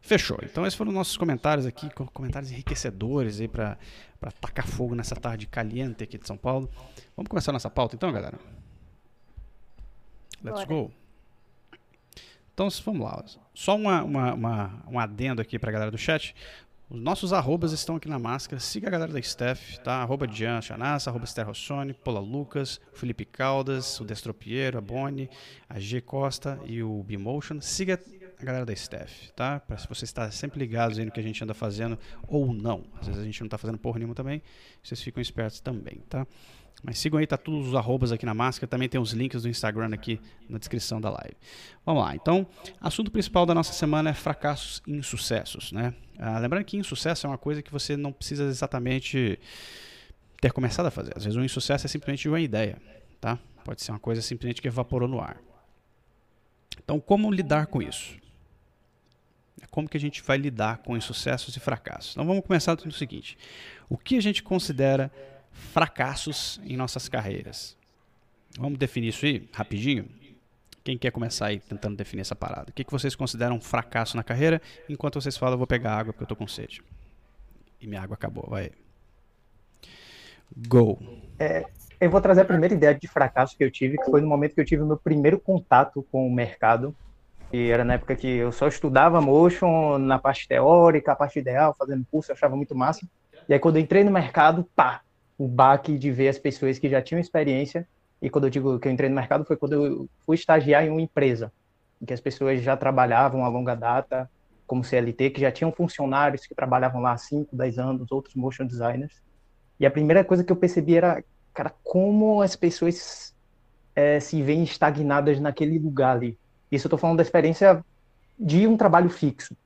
Fechou. Então esses foram nossos comentários aqui, comentários enriquecedores aí para tacar fogo nessa tarde caliente aqui de São Paulo. Vamos começar nossa pauta então, galera? Let's Bora. go. Então vamos lá. Só uma, uma, uma, um adendo aqui para a galera do chat. Os nossos arrobas estão aqui na máscara. Siga a galera da Steph, tá? Arroba Dian Chanassa, arroba Esther Rossoni, Pola Lucas, Felipe Caldas, o Destropiero, a Boni, a G Costa e o Bimotion. Siga a galera da Steph, tá? Para se você estar sempre ligados aí no que a gente anda fazendo ou não. Às vezes a gente não está fazendo porra nenhuma também. Vocês ficam espertos também, tá? Mas sigam aí, tá todos os arrobas aqui na máscara. Também tem os links do Instagram aqui na descrição da live. Vamos lá, então, assunto principal da nossa semana é fracassos e insucessos, né? Ah, lembrando que insucesso é uma coisa que você não precisa exatamente ter começado a fazer. Às vezes o insucesso é simplesmente uma ideia, tá? Pode ser uma coisa simplesmente que evaporou no ar. Então, como lidar com isso? Como que a gente vai lidar com insucessos e fracassos? Então, vamos começar do seguinte. O que a gente considera fracassos em nossas carreiras. Vamos definir isso aí rapidinho? Quem quer começar aí tentando definir essa parada? O que, que vocês consideram um fracasso na carreira? Enquanto vocês falam, eu vou pegar água porque eu tô com sede. E minha água acabou, vai. Go. É, eu vou trazer a primeira ideia de fracasso que eu tive, que foi no momento que eu tive o meu primeiro contato com o mercado. E era na época que eu só estudava motion na parte teórica, a parte ideal, fazendo curso, eu achava muito massa. E aí quando eu entrei no mercado, pá, o baque de ver as pessoas que já tinham experiência e quando eu digo que eu entrei no mercado foi quando eu fui estagiar em uma empresa, em que as pessoas já trabalhavam a longa data, como CLT, que já tinham funcionários que trabalhavam lá há 5, 10 anos, outros motion designers. E a primeira coisa que eu percebi era, cara, como as pessoas é, se veem estagnadas naquele lugar ali. Isso eu estou falando da experiência de um trabalho fixo.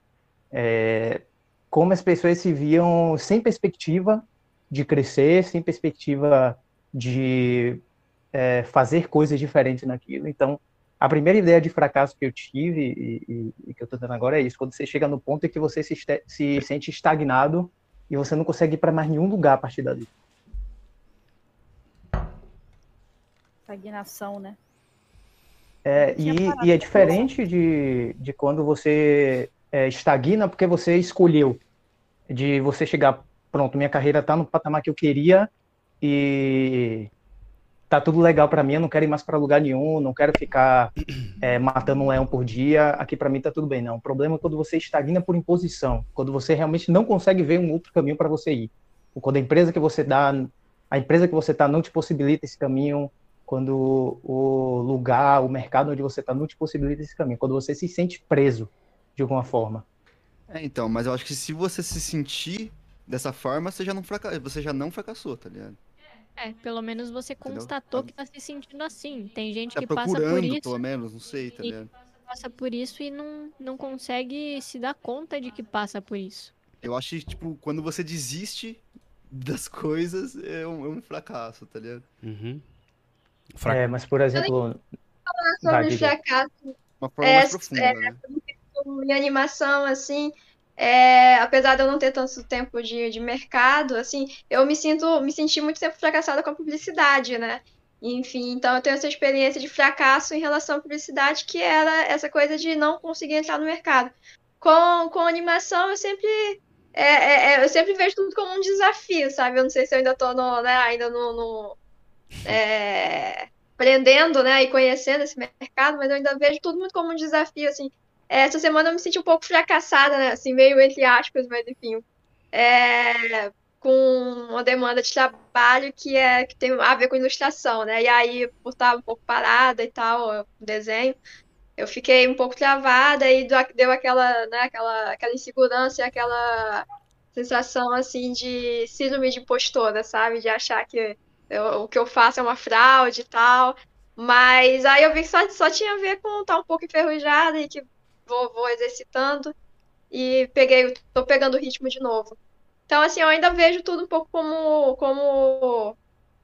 É, como as pessoas se viam sem perspectiva de crescer, sem perspectiva de é, fazer coisas diferentes naquilo. Então, a primeira ideia de fracasso que eu tive e, e, e que eu estou dando agora é isso: quando você chega no ponto em que você se, se sente estagnado e você não consegue ir para mais nenhum lugar a partir dali. Estagnação, né? É, e, e, é diferente de, de quando você é, estagna porque você escolheu. De você chegar, pronto, minha carreira está no patamar que eu queria e tá tudo legal para mim, eu não quero ir mais para lugar nenhum, não quero ficar <clears throat> é, matando um leão por dia, aqui para mim tá tudo bem, não. O problema é quando você estagna por imposição, quando você realmente não consegue ver um outro caminho para você ir. Ou quando a empresa que você dá, a empresa que você tá não te possibilita esse caminho, quando o lugar, o mercado onde você tá não te possibilita esse caminho, quando você se sente preso de alguma forma. É, então, mas eu acho que se você se sentir dessa forma, você já não, fraca... você já não fracassou, tá ligado? É, pelo menos você constatou Entendeu? que tá se sentindo assim. Tem gente tá que passa por isso. pelo menos, não sei, tá ligado? Passa por isso e não, não consegue se dar conta de que passa por isso. Eu acho que, tipo, quando você desiste das coisas, é um, é um fracasso, tá ligado? Uhum. Fra... É, mas, por exemplo... Falar sobre fracasso. Uma forma é, mais profunda, é, né? Em animação, assim, é, apesar de eu não ter tanto tempo de, de mercado, assim, eu me sinto, me senti muito tempo fracassada com a publicidade, né? Enfim, então eu tenho essa experiência de fracasso em relação à publicidade, que era essa coisa de não conseguir entrar no mercado. Com, com animação, eu sempre é, é, é eu sempre vejo tudo como um desafio, sabe? Eu não sei se eu ainda estou no, né, ainda no, no é, aprendendo, né, e conhecendo esse mercado, mas eu ainda vejo tudo muito como um desafio, assim. Essa semana eu me senti um pouco fracassada, né? Assim, meio entre aspas, mas enfim. É, com uma demanda de trabalho que, é, que tem a ver com ilustração, né? E aí, por estar um pouco parada e tal, desenho, eu fiquei um pouco travada e deu aquela, né, aquela, aquela insegurança e aquela sensação, assim, de síndrome de impostora, sabe? De achar que eu, o que eu faço é uma fraude e tal. Mas aí eu vi que só, só tinha a ver com estar um pouco enferrujada e que vou, vou exercitando e peguei, tô pegando o ritmo de novo. Então, assim, eu ainda vejo tudo um pouco como, como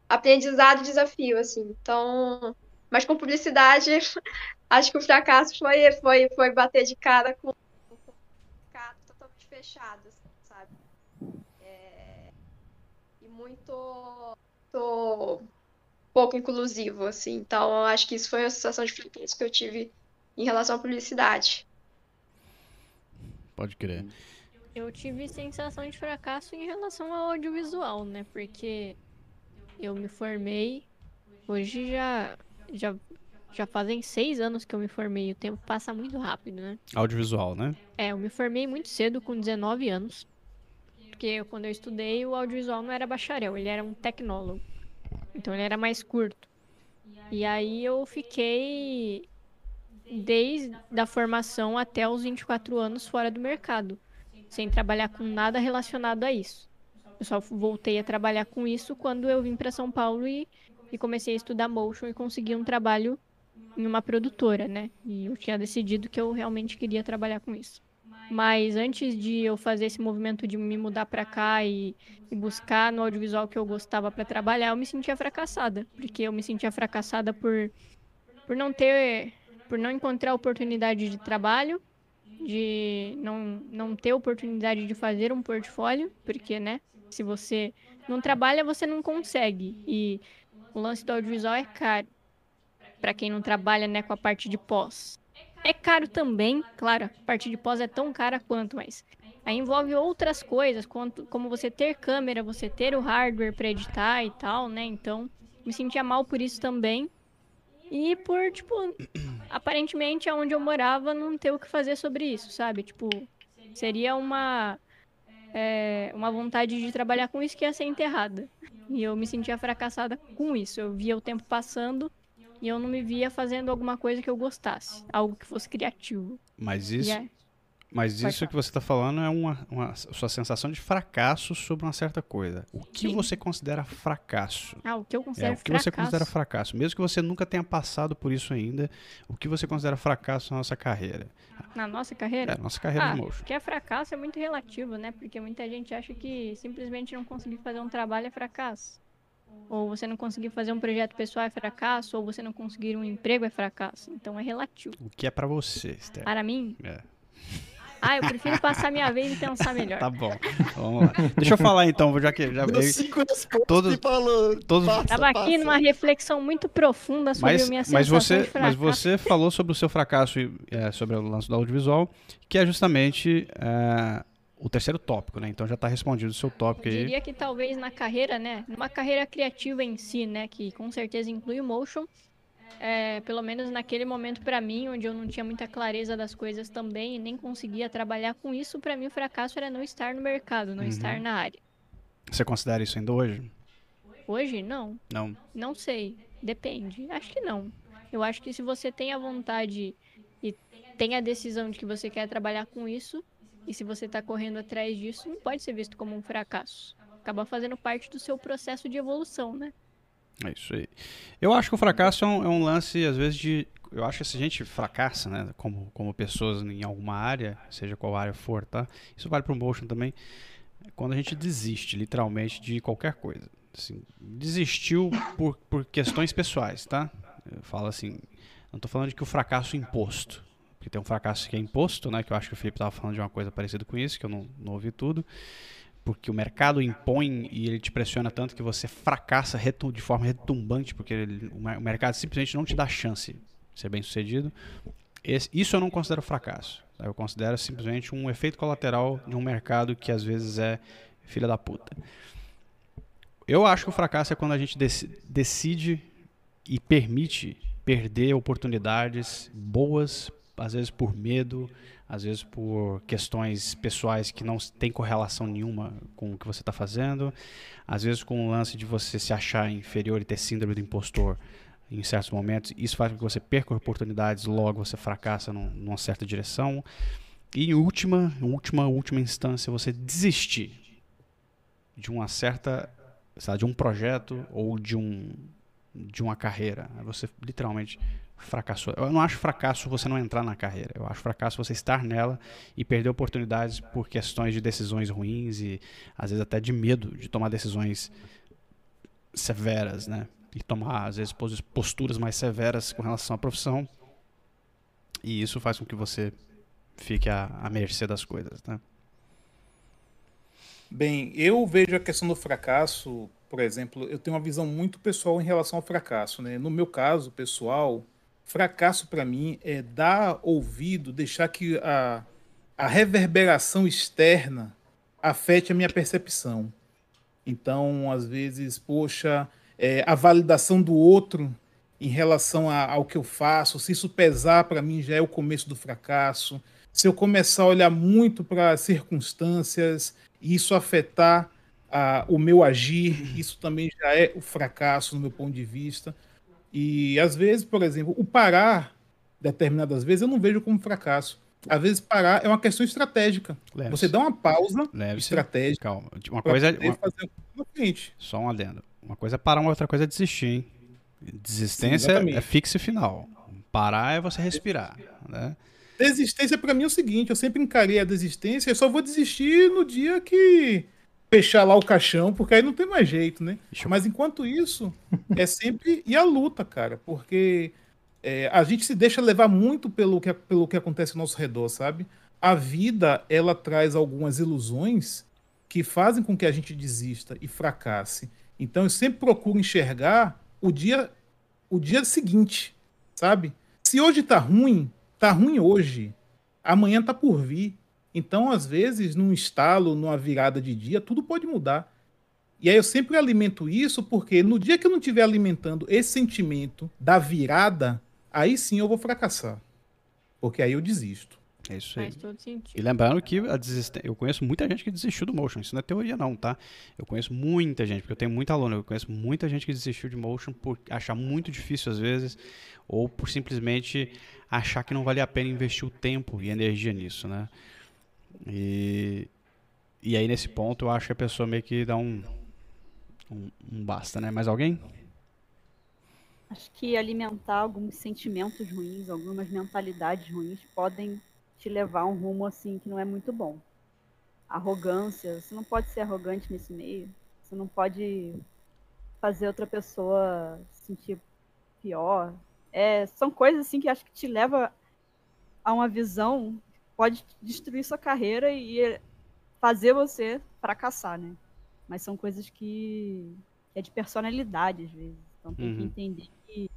aprendizado e desafio, assim. Então, mas com publicidade, <laughs> acho que o fracasso foi, foi, foi bater de cara com, com totalmente fechado, sabe? É, e muito, muito pouco inclusivo, assim. Então, acho que isso foi a sensação de fracasso que eu tive em relação à publicidade. Pode crer. Eu tive sensação de fracasso em relação ao audiovisual, né? Porque eu me formei. Hoje já, já, já fazem seis anos que eu me formei. O tempo passa muito rápido, né? Audiovisual, né? É, eu me formei muito cedo, com 19 anos. Porque quando eu estudei, o audiovisual não era bacharel, ele era um tecnólogo. Então ele era mais curto. E aí eu fiquei desde a formação até os 24 anos fora do mercado, sem trabalhar com nada relacionado a isso. Eu só voltei a trabalhar com isso quando eu vim para São Paulo e, e comecei a estudar motion e consegui um trabalho em uma produtora, né? E eu tinha decidido que eu realmente queria trabalhar com isso. Mas antes de eu fazer esse movimento de me mudar para cá e, e, buscar no audiovisual que eu gostava para trabalhar, eu me sentia fracassada, porque eu me sentia fracassada por por não ter por não encontrar oportunidade de trabalho, de não, não ter oportunidade de fazer um portfólio, porque, né, se você não trabalha, você não consegue. E o lance do audiovisual é caro. para quem não trabalha, né, com a parte de pós. É caro também, claro, a parte de pós é tão cara quanto, mas aí envolve outras coisas, como você ter câmera, você ter o hardware para editar e tal, né? Então, me sentia mal por isso também. E por, tipo, <clears throat> aparentemente onde eu morava não ter o que fazer sobre isso, sabe? Tipo, seria uma é, uma vontade de trabalhar com isso que ia ser enterrada. E eu me sentia fracassada com isso. Eu via o tempo passando e eu não me via fazendo alguma coisa que eu gostasse, algo que fosse criativo. Mas isso, é... mas isso que você está falando é uma, uma sua sensação de fracasso sobre uma certa coisa. O que Sim. você considera fracasso? Ah, o que eu considero é, o que fracasso. você considera fracasso, mesmo que você nunca tenha passado por isso ainda, o que você considera fracasso na nossa carreira? Na nossa carreira? É, nossa carreira ah, de motion. Que é fracasso é muito relativo, né? Porque muita gente acha que simplesmente não conseguir fazer um trabalho é fracasso. Ou você não conseguir fazer um projeto pessoal é fracasso, ou você não conseguir um emprego é fracasso. Então é relativo. O que é para você, Esther? Para mim? É. Ah, eu prefiro passar minha vez e pensar melhor. <laughs> Tá bom. Vamos lá. Deixa eu falar então, já que já veio. Todos, falou, todos... Passa, Tava passa. aqui numa reflexão muito profunda sobre mas, a minha mas você, Mas você falou sobre o seu fracasso é, sobre o lance do audiovisual, que é justamente. É, o terceiro tópico, né? Então já está respondido o seu tópico aí. Eu diria que talvez na carreira, né? Numa carreira criativa em si, né? Que com certeza inclui o motion. É, pelo menos naquele momento para mim, onde eu não tinha muita clareza das coisas também e nem conseguia trabalhar com isso, para mim o fracasso era não estar no mercado, não uhum. estar na área. Você considera isso ainda hoje? Hoje, não. Não? Não sei. Depende. Acho que não. Eu acho que se você tem a vontade e tem a decisão de que você quer trabalhar com isso, e se você está correndo atrás disso, não pode ser visto como um fracasso. Acaba fazendo parte do seu processo de evolução, né? É isso aí. Eu acho que o fracasso é um, é um lance, às vezes, de. Eu acho que se a gente fracassa, né, como, como pessoas em alguma área, seja qual área for, tá? Isso vale para o motion também. Quando a gente desiste, literalmente, de qualquer coisa. Assim, desistiu por, por questões pessoais, tá? Eu falo assim, não estou falando de que o fracasso imposto que tem um fracasso que é imposto, né? Que eu acho que o Felipe estava falando de uma coisa parecida com isso, que eu não, não ouvi tudo. Porque o mercado impõe e ele te pressiona tanto que você fracassa de forma retumbante, porque ele, o mercado simplesmente não te dá chance de ser bem sucedido. Esse, isso eu não considero fracasso. Tá? Eu considero simplesmente um efeito colateral de um mercado que às vezes é filha da puta. Eu acho que o fracasso é quando a gente decide e permite perder oportunidades boas às vezes por medo, às vezes por questões pessoais que não tem correlação nenhuma com o que você está fazendo, às vezes com o lance de você se achar inferior e ter síndrome do impostor em certos momentos. Isso faz com que você perca oportunidades, logo você fracassa num, numa certa direção. E em última, última, última instância, você desistir de uma certa, sabe, de um projeto ou de um de uma carreira. Você literalmente fracassou. Eu não acho fracasso você não entrar na carreira. Eu acho fracasso você estar nela e perder oportunidades por questões de decisões ruins e às vezes até de medo de tomar decisões severas, né? E tomar às vezes posturas mais severas com relação à profissão. E isso faz com que você fique à, à mercê das coisas, né? Bem, eu vejo a questão do fracasso, por exemplo, eu tenho uma visão muito pessoal em relação ao fracasso, né? No meu caso, pessoal, Fracasso para mim é dar ouvido, deixar que a, a reverberação externa afete a minha percepção. Então, às vezes, poxa, é, a validação do outro em relação a, ao que eu faço, se isso pesar para mim já é o começo do fracasso. Se eu começar a olhar muito para as circunstâncias e isso afetar a, o meu agir, isso também já é o fracasso no meu ponto de vista. E às vezes, por exemplo, o parar, determinadas vezes, eu não vejo como fracasso. Às vezes parar é uma questão estratégica. Você dá uma pausa estratégica. Calma. Uma coisa é. Uma... Fazer Só um adendo. Uma coisa é parar, uma outra coisa é desistir, hein? Desistência Sim, é fixo e final. Parar é você respirar. Né? Desistência para mim é o seguinte: eu sempre encarei a desistência, eu só vou desistir no dia que fechar lá o caixão, porque aí não tem mais jeito, né? Mas enquanto isso, é sempre <laughs> e a luta, cara, porque é, a gente se deixa levar muito pelo que, pelo que acontece ao nosso redor, sabe? A vida, ela traz algumas ilusões que fazem com que a gente desista e fracasse. Então eu sempre procuro enxergar o dia, o dia seguinte, sabe? Se hoje tá ruim, tá ruim hoje. Amanhã tá por vir. Então, às vezes, num estalo, numa virada de dia, tudo pode mudar. E aí eu sempre alimento isso porque no dia que eu não estiver alimentando esse sentimento da virada, aí sim eu vou fracassar. Porque aí eu desisto. É isso aí. E lembrando que a eu conheço muita gente que desistiu do motion. Isso não é teoria, não, tá? Eu conheço muita gente, porque eu tenho muita aluno, eu conheço muita gente que desistiu de motion por achar muito difícil às vezes, ou por simplesmente achar que não valia a pena investir o tempo e energia nisso, né? E, e aí nesse ponto eu acho que a pessoa meio que dá um, um, um basta, né? Mais alguém? Acho que alimentar alguns sentimentos ruins, algumas mentalidades ruins podem te levar a um rumo assim que não é muito bom. Arrogância, você não pode ser arrogante nesse meio. Você não pode fazer outra pessoa se sentir pior. É, são coisas assim que acho que te leva a uma visão pode destruir sua carreira e fazer você fracassar, né? Mas são coisas que, é de personalidade às vezes. Então tem uhum. que entender que,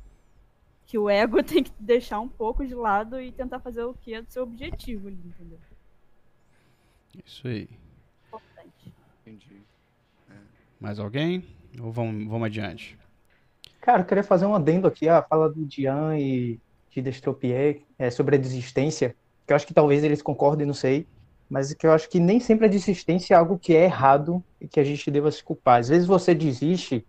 que o ego <laughs> tem que deixar um pouco de lado e tentar fazer o que é do seu objetivo, entendeu? Isso aí. Importante. Entendi. É. Mais alguém? Ou vamos, vamos adiante? Cara, eu queria fazer um adendo aqui à fala do Dian e de Destropier é, sobre a desistência, que eu acho que talvez eles concordem, não sei, mas que eu acho que nem sempre a desistência é algo que é errado e que a gente deva se culpar. Às vezes você desiste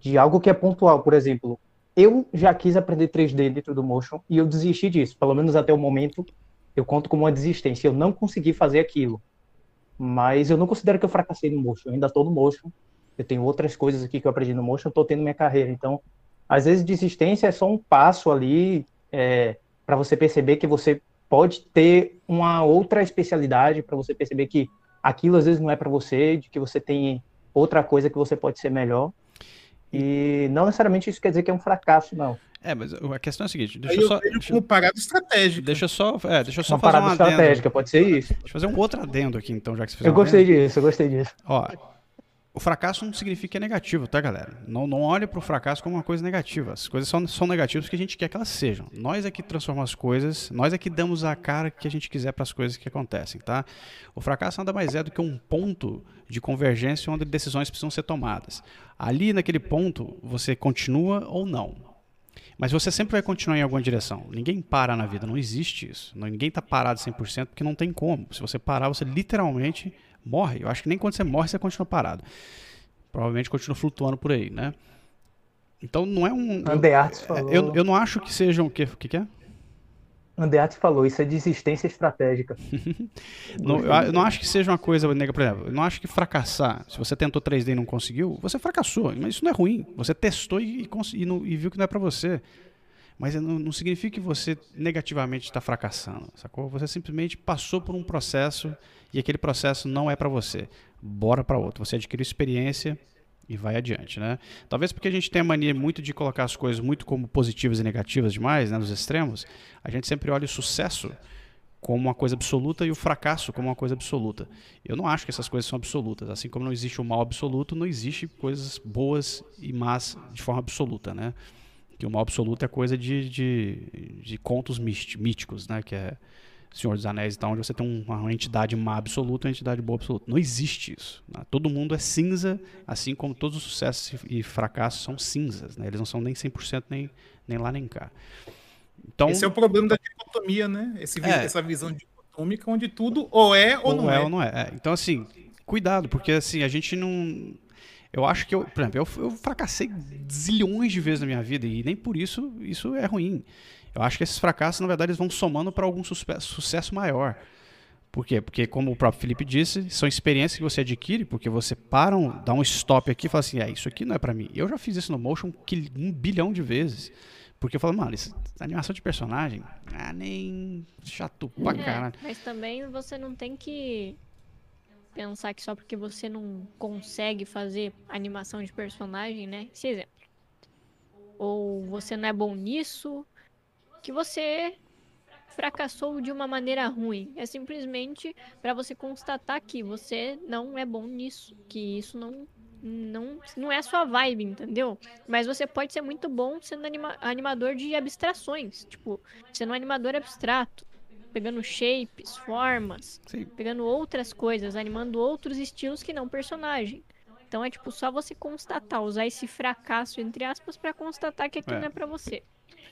de algo que é pontual, por exemplo, eu já quis aprender 3D dentro do Motion e eu desisti disso, pelo menos até o momento eu conto como uma desistência, eu não consegui fazer aquilo. Mas eu não considero que eu fracassei no Motion, eu ainda estou no Motion, eu tenho outras coisas aqui que eu aprendi no Motion, estou tendo minha carreira, então às vezes desistência é só um passo ali é, para você perceber que você pode ter uma outra especialidade para você perceber que aquilo às vezes não é para você, de que você tem outra coisa que você pode ser melhor. E não necessariamente isso quer dizer que é um fracasso, não. É, mas a questão é a seguinte, deixa eu só. Deixa, como parada estratégica. Deixa eu só, é, deixa eu só uma fazer parada um estratégica, pode ser isso. Deixa eu fazer um outro adendo aqui, então, já que você fez Eu um gostei adendo. disso, eu gostei disso. Ó, o fracasso não significa que é negativo, tá, galera? Não, não olhe para o fracasso como uma coisa negativa. As coisas são, são negativas porque a gente quer que elas sejam. Nós é que transformamos as coisas, nós é que damos a cara que a gente quiser para as coisas que acontecem, tá? O fracasso nada mais é do que um ponto de convergência onde decisões precisam ser tomadas. Ali, naquele ponto, você continua ou não. Mas você sempre vai continuar em alguma direção. Ninguém para na vida, não existe isso. Ninguém está parado 100% porque não tem como. Se você parar, você literalmente morre. Eu acho que nem quando você morre você continua parado. Provavelmente continua flutuando por aí, né? Então não é um. Andeartes falou. Eu, eu não acho que sejam. O que, que, que é? Andeartes falou, isso é desistência estratégica. <laughs> não, eu não acho que seja uma coisa. Por exemplo, eu não acho que fracassar. Se você tentou 3D e não conseguiu, você fracassou. Mas isso não é ruim. Você testou e, e, e viu que não é para você. Mas não, não, significa que você negativamente está fracassando, sacou? Você simplesmente passou por um processo e aquele processo não é para você. Bora para outro. Você adquiriu experiência e vai adiante, né? Talvez porque a gente tem a mania muito de colocar as coisas muito como positivas e negativas demais, né, nos extremos, a gente sempre olha o sucesso como uma coisa absoluta e o fracasso como uma coisa absoluta. Eu não acho que essas coisas são absolutas. Assim como não existe o mal absoluto, não existe coisas boas e más de forma absoluta, né? Que o mal absoluto é coisa de, de, de contos místicos, né? Que é Senhor dos Anéis e tal, onde você tem uma entidade má absoluta e uma entidade boa absoluta. Não existe isso. Né? Todo mundo é cinza, assim como todos os sucessos e fracassos são cinzas. Né? Eles não são nem 100% nem, nem lá nem cá. Então, Esse é o problema da dicotomia, né? Esse, é, essa visão dicotômica onde tudo ou é ou, ou não é. Ou não é. é. Então, assim, cuidado, porque assim, a gente não. Eu acho que eu, por exemplo, eu, eu fracassei zilhões de vezes na minha vida e nem por isso isso é ruim. Eu acho que esses fracassos, na verdade, eles vão somando para algum sucesso maior. Por quê? Porque, como o próprio Felipe disse, são experiências que você adquire, porque você para, um, dá um stop aqui e fala assim, é, isso aqui não é para mim. Eu já fiz isso no Motion um bilhão de vezes. Porque eu falo, mano, isso, animação de personagem, ah, nem chato pra é, caralho. Mas também você não tem que pensar que só porque você não consegue fazer animação de personagem, né? Esse exemplo. Ou você não é bom nisso, que você fracassou de uma maneira ruim. É simplesmente para você constatar que você não é bom nisso, que isso não não, não é a sua vibe, entendeu? Mas você pode ser muito bom sendo anima animador de abstrações, tipo, sendo um animador abstrato, pegando shapes, formas, Sim. pegando outras coisas, animando outros estilos que não personagem. Então é tipo só você constatar, usar esse fracasso entre aspas para constatar que aquilo é. não é para você.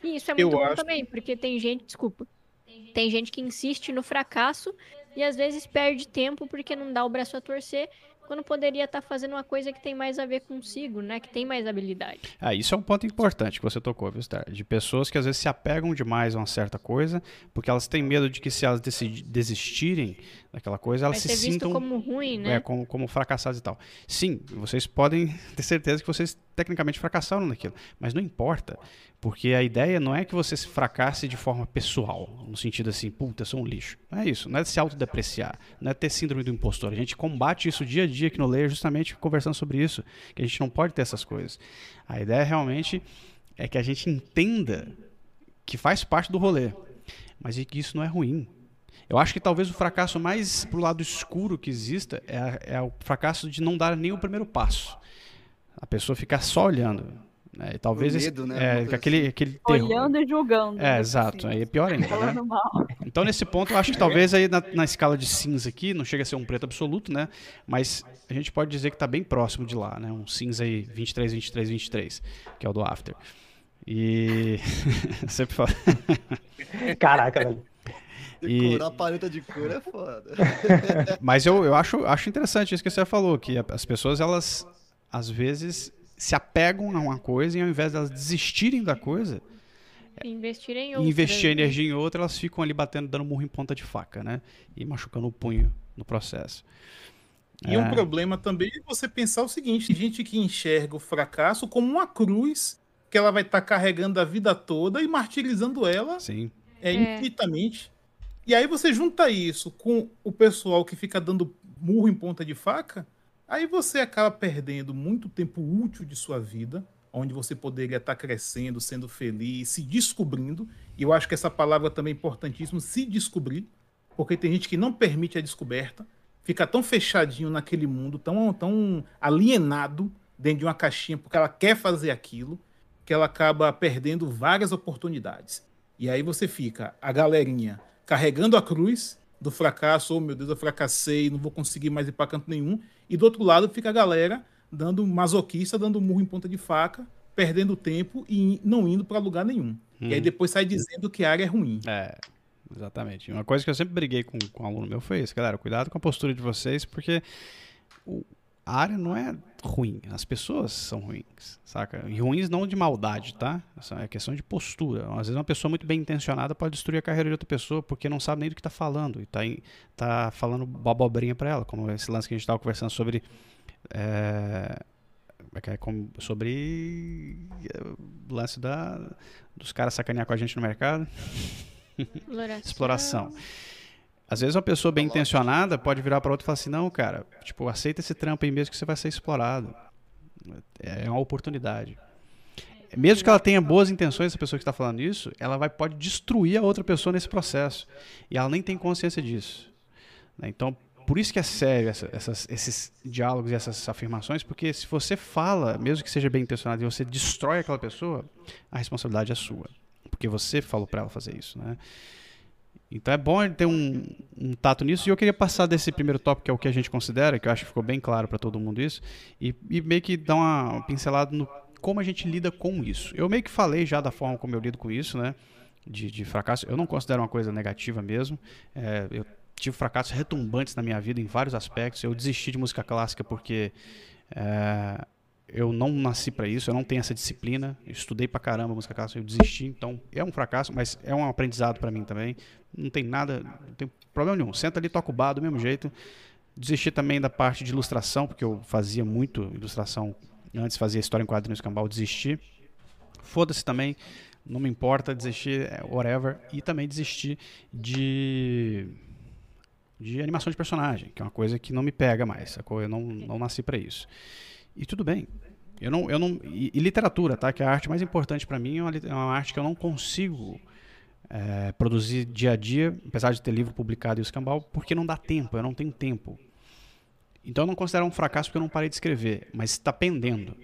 E isso é muito Eu bom acho... também, porque tem gente, desculpa, tem gente que insiste no fracasso e às vezes perde tempo porque não dá o braço a torcer quando poderia estar tá fazendo uma coisa que tem mais a ver consigo, né? Que tem mais habilidade. Ah, isso é um ponto importante que você tocou, viu, Star? De pessoas que às vezes se apegam demais a uma certa coisa, porque elas têm medo de que se elas desistirem daquela coisa, elas Vai se sintam como ruim, né? É, como, como fracassadas e tal. Sim, vocês podem ter certeza que vocês tecnicamente fracassaram naquilo, mas não importa, porque a ideia não é que você se fracasse de forma pessoal, no sentido assim, puta, eu sou um lixo. Não é isso, não é se autodepreciar, não é ter síndrome do impostor. A gente combate isso dia a dia aqui no Leia, justamente conversando sobre isso, que a gente não pode ter essas coisas. A ideia realmente é que a gente entenda que faz parte do rolê, mas que isso não é ruim. Eu acho que talvez o fracasso mais pro lado escuro que exista é, é o fracasso de não dar nem o primeiro passo. A pessoa ficar só olhando. É, talvez medo, esse, né? É, aquele, assim. aquele terror. Olhando e julgando. É, né, exato. Assim. Aí é pior ainda, né? Então, nesse ponto, eu acho que talvez aí na, na, escala de cinza aqui, não chega a ser um preto absoluto, né? Mas a gente pode dizer que está bem próximo de lá, né? Um cinza aí 23, 23, 23, que é o do After. E. <laughs> Sempre falo. Caraca, velho. E... a paleta de cor é foda. <laughs> Mas eu, eu acho, acho interessante isso que você falou, que as pessoas, elas, às vezes, se apegam a uma coisa e ao invés de elas desistirem da coisa, investir em outra, investir né? energia em outra, elas ficam ali batendo, dando murro em ponta de faca, né? E machucando o punho no processo. E é... um problema também é você pensar o seguinte: gente que enxerga o fracasso como uma cruz que ela vai estar tá carregando a vida toda e martirizando ela Sim. É, é, infinitamente. E aí você junta isso com o pessoal que fica dando murro em ponta de faca, Aí você acaba perdendo muito tempo útil de sua vida, onde você poderia estar crescendo, sendo feliz, se descobrindo. E eu acho que essa palavra também é importantíssima, se descobrir, porque tem gente que não permite a descoberta, fica tão fechadinho naquele mundo, tão, tão alienado dentro de uma caixinha, porque ela quer fazer aquilo, que ela acaba perdendo várias oportunidades. E aí você fica, a galerinha, carregando a cruz do fracasso, oh meu Deus, eu fracassei, não vou conseguir mais ir para canto nenhum. E do outro lado fica a galera dando masoquista, dando murro em ponta de faca, perdendo tempo e não indo para lugar nenhum. Hum. E aí uhum. depois sai dizendo que a área é ruim. É, exatamente. Uma coisa que eu sempre briguei com, com um aluno meu foi isso, galera, cuidado com a postura de vocês, porque o, a área não é ruim, as pessoas são ruins, saca? E ruins não de maldade, tá? É questão de postura. Às vezes uma pessoa muito bem intencionada pode destruir a carreira de outra pessoa porque não sabe nem do que está falando e está tá falando abobrinha para ela, como esse lance que a gente estava conversando sobre é, é, é sobre o lance da, dos caras sacanear com a gente no mercado. Exploração. <laughs> Exploração. Às vezes uma pessoa bem intencionada pode virar para outra e falar assim: não, cara, tipo, aceita esse trampo aí mesmo que você vai ser explorado. É uma oportunidade. Mesmo que ela tenha boas intenções, essa pessoa que está falando isso, ela vai, pode destruir a outra pessoa nesse processo. E ela nem tem consciência disso. Né? Então, por isso que é sério essa, essas, esses diálogos e essas afirmações, porque se você fala, mesmo que seja bem intencionado, e você destrói aquela pessoa, a responsabilidade é sua. Porque você falou para ela fazer isso. Né? Então é bom ter um, um, tato nisso. E eu queria passar desse primeiro tópico, que é o que a gente considera, que eu acho que ficou bem claro para todo mundo isso, e, e, meio que dar uma, uma pincelada no como a gente lida com isso. Eu meio que falei já da forma como eu lido com isso, né? De, de fracasso. Eu não considero uma coisa negativa mesmo. É, eu tive fracassos retumbantes na minha vida em vários aspectos. Eu desisti de música clássica porque é, eu não nasci para isso, eu não tenho essa disciplina. Estudei pra caramba música clássica, eu desisti, então é um fracasso, mas é um aprendizado para mim também. Não tem nada, não tem problema nenhum. Senta ali, toca o bar do mesmo jeito. Desisti também da parte de ilustração, porque eu fazia muito ilustração antes, fazia história em quadrinhos cambal, desisti. Foda-se também, não me importa, desistir, é, whatever. E também desisti de de animação de personagem, que é uma coisa que não me pega mais, sacou? Eu não, não nasci para isso. E tudo bem. Eu não, eu não, e, e literatura, tá? Que é a arte mais importante para mim, é uma, é uma, arte que eu não consigo é, produzir dia a dia, apesar de ter livro publicado e o escambau, porque não dá tempo, eu não tenho tempo. Então eu não considero um fracasso porque eu não parei de escrever, mas está pendendo.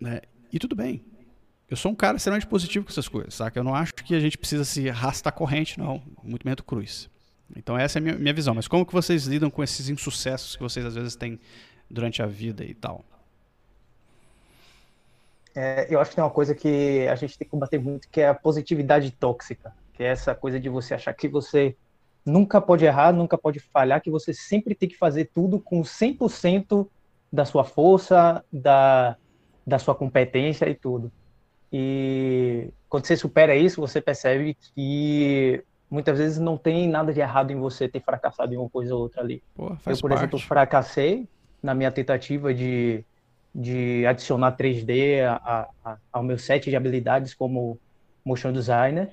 Né? E tudo bem. Eu sou um cara extremamente positivo com essas coisas, saca? Eu não acho que a gente precisa se arrastar corrente, não. Muito menos cruz. Então essa é a minha, minha visão. Mas como que vocês lidam com esses insucessos que vocês às vezes têm durante a vida e tal? É, eu acho que tem uma coisa que a gente tem que combater muito, que é a positividade tóxica. Que é essa coisa de você achar que você nunca pode errar, nunca pode falhar, que você sempre tem que fazer tudo com 100% da sua força, da, da sua competência e tudo. E quando você supera isso, você percebe que muitas vezes não tem nada de errado em você ter fracassado em uma coisa ou outra ali. Pô, eu, por parte. exemplo, fracassei na minha tentativa de, de adicionar 3D a, a, ao meu set de habilidades como motion designer.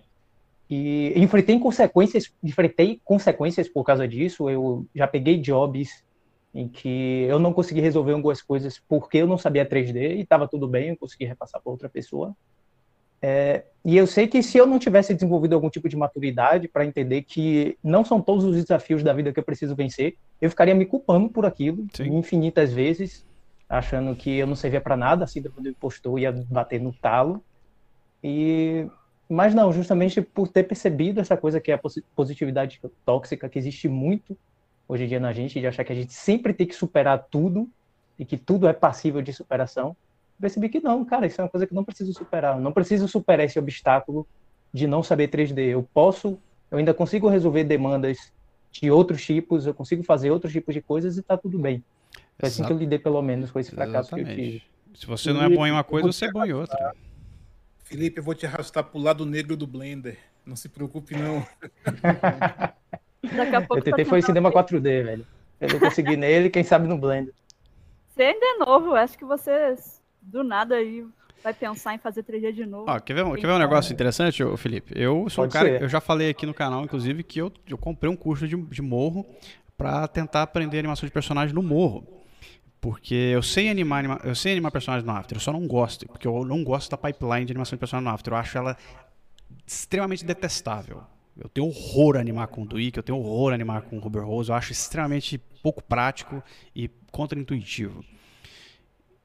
E enfrentei consequências, enfrentei consequências por causa disso. Eu já peguei jobs em que eu não consegui resolver algumas coisas porque eu não sabia 3D e estava tudo bem, eu consegui repassar para outra pessoa. É, e eu sei que se eu não tivesse desenvolvido algum tipo de maturidade para entender que não são todos os desafios da vida que eu preciso vencer, eu ficaria me culpando por aquilo Sim. infinitas vezes, achando que eu não servia para nada, a síndrome do impostor ia bater no talo. E mas não, justamente por ter percebido essa coisa que é a positividade tóxica que existe muito hoje em dia na gente, de achar que a gente sempre tem que superar tudo e que tudo é passível de superação, percebi que não, cara, isso é uma coisa que eu não preciso superar. Eu não preciso superar esse obstáculo de não saber 3D. Eu posso, eu ainda consigo resolver demandas de outros tipos, eu consigo fazer outros tipos de coisas e tá tudo bem. Foi assim que eu lidei, pelo menos, com esse fracasso Exatamente. que eu tive. Se você não é bom em uma coisa, você é bom em outra. Felipe, eu vou te arrastar pro lado negro do Blender. Não se preocupe, não. <laughs> Daqui a pouco eu tentei foi em cinema 4D, velho. Eu não consegui nele, quem sabe no Blender. Você ainda é novo, acho que você do nada aí vai pensar em fazer 3D de novo. Ó, quer ver, quer ver um negócio interessante, Felipe? Eu sou Pode um cara, ser. eu já falei aqui no canal, inclusive, que eu, eu comprei um curso de, de morro para tentar aprender animação de personagem no morro. Porque eu sei animar, anima, eu sei animar personagens no After, eu só não gosto, porque eu não gosto da pipeline de animação de personagem no After. Eu acho ela extremamente detestável. Eu tenho horror a animar com Duik, eu tenho horror a animar com Ruber Rose, eu acho extremamente pouco prático e contra-intuitivo.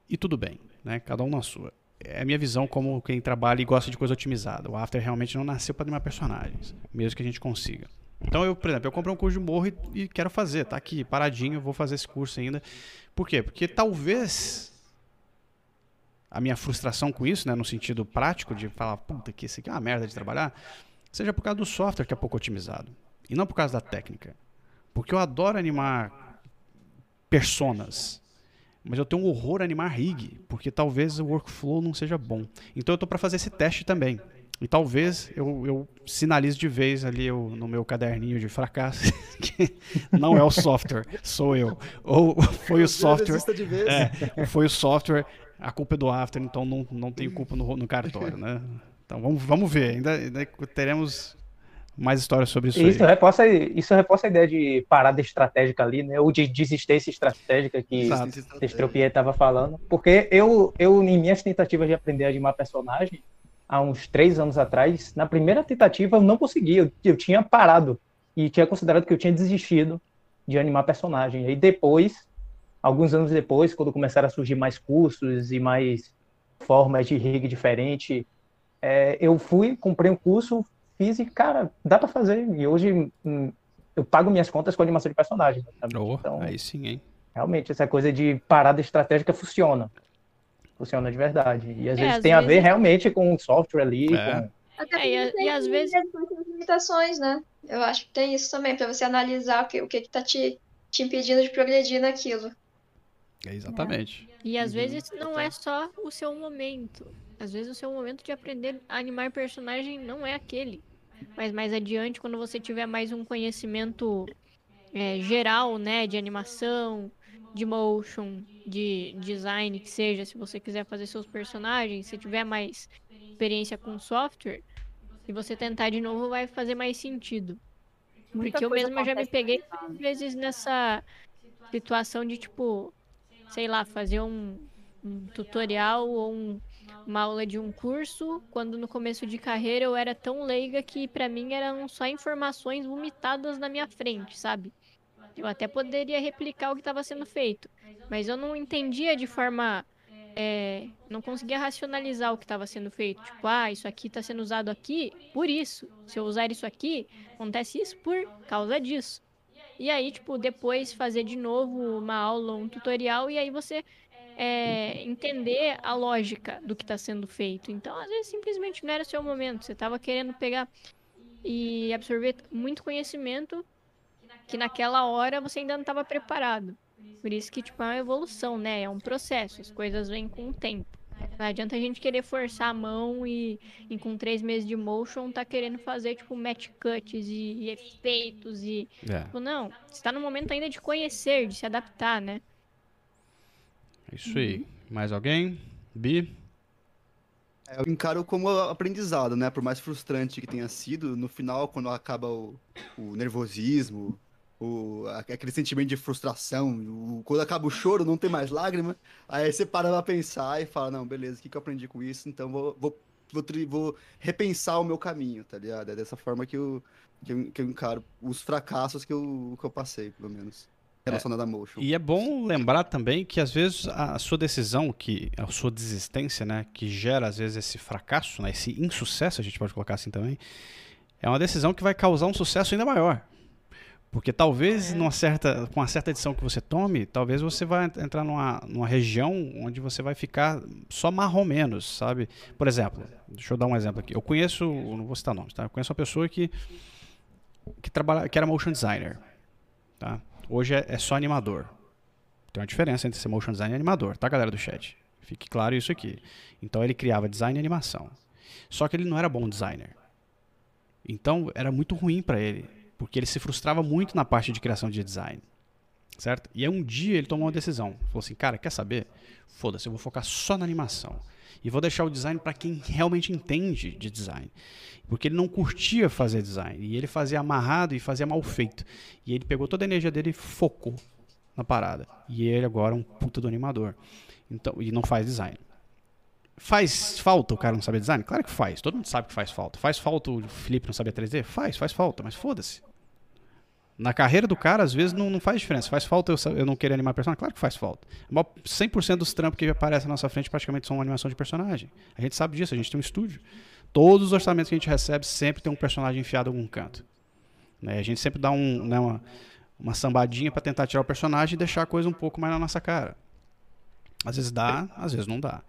E tudo bem, né? Cada um na sua. É a minha visão como quem trabalha e gosta de coisa otimizada. O After realmente não nasceu para animar personagens, mesmo que a gente consiga. Então, eu, por exemplo, eu comprei um curso de morro e, e quero fazer, tá aqui, paradinho, vou fazer esse curso ainda. Por quê? Porque talvez a minha frustração com isso, né, no sentido prático de falar, puta, que isso aqui é uma merda de trabalhar, seja por causa do software que é pouco otimizado. E não por causa da técnica. Porque eu adoro animar personas. Mas eu tenho um horror a animar rig, porque talvez o workflow não seja bom. Então eu estou para fazer esse teste também. E talvez eu, eu sinalize de vez ali eu, no meu caderninho de fracasso <laughs> que não é o software, sou eu. Ou foi o software. É, foi o software, a culpa é do After, então não, não tenho culpa no, no cartório, né? Então vamos, vamos ver, ainda, ainda teremos mais histórias sobre isso. Isso reforça, isso reforça a ideia de parada estratégica ali, né? Ou de desistência estratégica que Estropier estava falando. Porque eu, eu, em minhas tentativas de aprender a animar personagem, há uns três anos atrás, na primeira tentativa eu não consegui, eu, eu tinha parado e tinha considerado que eu tinha desistido de animar personagem. E depois, alguns anos depois, quando começaram a surgir mais cursos e mais formas de rig diferente, é, eu fui, comprei um curso, fiz e, cara, dá para fazer. E hoje hum, eu pago minhas contas com animação de personagem. Oh, então, aí sim, hein? Realmente, essa coisa de parada estratégica funciona. Funciona de verdade. E às é, vezes às tem vezes... a ver realmente com o software ali. É. Com... Até é, e, e às vezes limitações, né? Eu acho que tem isso também, para você analisar o que, o que, que tá te, te impedindo de progredir naquilo. É exatamente. E às vezes não é só o seu momento. Às vezes o seu momento de aprender a animar personagem não é aquele. Mas mais adiante, quando você tiver mais um conhecimento é, geral, né, de animação, de motion, de design, que seja, se você quiser fazer seus personagens, se tiver mais experiência com software, se você tentar de novo, vai fazer mais sentido. Muita Porque eu mesma já me peguei às vezes nessa situação de, tipo, sei lá, fazer um, um tutorial ou um uma aula de um curso, quando no começo de carreira eu era tão leiga que para mim eram só informações vomitadas na minha frente, sabe? Eu até poderia replicar o que estava sendo feito, mas eu não entendia de forma. É, não conseguia racionalizar o que estava sendo feito. Tipo, ah, isso aqui está sendo usado aqui por isso. Se eu usar isso aqui, acontece isso por causa disso. E aí, tipo, depois fazer de novo uma aula, um tutorial, e aí você é, entender a lógica do que está sendo feito. Então, às vezes, simplesmente não era o seu momento. Você estava querendo pegar e absorver muito conhecimento que naquela hora você ainda não estava preparado. Por isso que, tipo, é uma evolução, né? É um processo, as coisas vêm com o tempo. Não adianta a gente querer forçar a mão e, e com três meses de motion tá querendo fazer, tipo, match cuts e, e efeitos e... É. Tipo, não, você tá no momento ainda de conhecer, de se adaptar, né? Isso aí. Uhum. Mais alguém? Bi? É, eu encaro como aprendizado, né? Por mais frustrante que tenha sido, no final, quando acaba o, o nervosismo, o, aquele sentimento de frustração, o, quando acaba o choro, não tem mais lágrima, aí você para pra pensar e fala, não, beleza, o que, que eu aprendi com isso? Então vou, vou, vou, vou repensar o meu caminho, tá ligado? É dessa forma que eu, que eu, que eu encaro os fracassos que eu, que eu passei, pelo menos relacionada é, a motion. E é bom lembrar também que às vezes a sua decisão, que a sua desistência, né, que gera às vezes esse fracasso, né, esse insucesso, a gente pode colocar assim também, é uma decisão que vai causar um sucesso ainda maior. Porque talvez é. numa certa, com uma certa edição que você tome, talvez você vai entrar numa, numa região onde você vai ficar só marrom menos, sabe? Por exemplo, deixa eu dar um exemplo aqui. Eu conheço, não vou citar nomes, tá? Eu conheço uma pessoa que que trabalha, que era motion designer, tá? Hoje é, é só animador. Tem uma diferença entre ser motion design e animador, tá, galera do chat? Fique claro isso aqui. Então ele criava design e animação. Só que ele não era bom designer. Então era muito ruim para ele, porque ele se frustrava muito na parte de criação de design. Certo? E aí um dia ele tomou uma decisão. Falou assim: "Cara, quer saber? Foda-se, eu vou focar só na animação. E vou deixar o design para quem realmente entende de design. Porque ele não curtia fazer design. E ele fazia amarrado e fazia mal feito. E ele pegou toda a energia dele e focou na parada. E ele agora é um puta do animador. Então, e não faz design. Faz falta o cara não saber design? Claro que faz. Todo mundo sabe que faz falta. Faz falta o Felipe não saber 3D? Faz, faz falta, mas foda-se. Na carreira do cara, às vezes, não, não faz diferença. Faz falta eu, eu não querer animar personagem? Claro que faz falta. 100% dos trampos que aparecem na nossa frente praticamente são animação de personagem. A gente sabe disso, a gente tem um estúdio. Todos os orçamentos que a gente recebe sempre tem um personagem enfiado em algum canto. Né? A gente sempre dá um, né, uma, uma sambadinha para tentar tirar o personagem e deixar a coisa um pouco mais na nossa cara. Às vezes dá, às vezes não dá.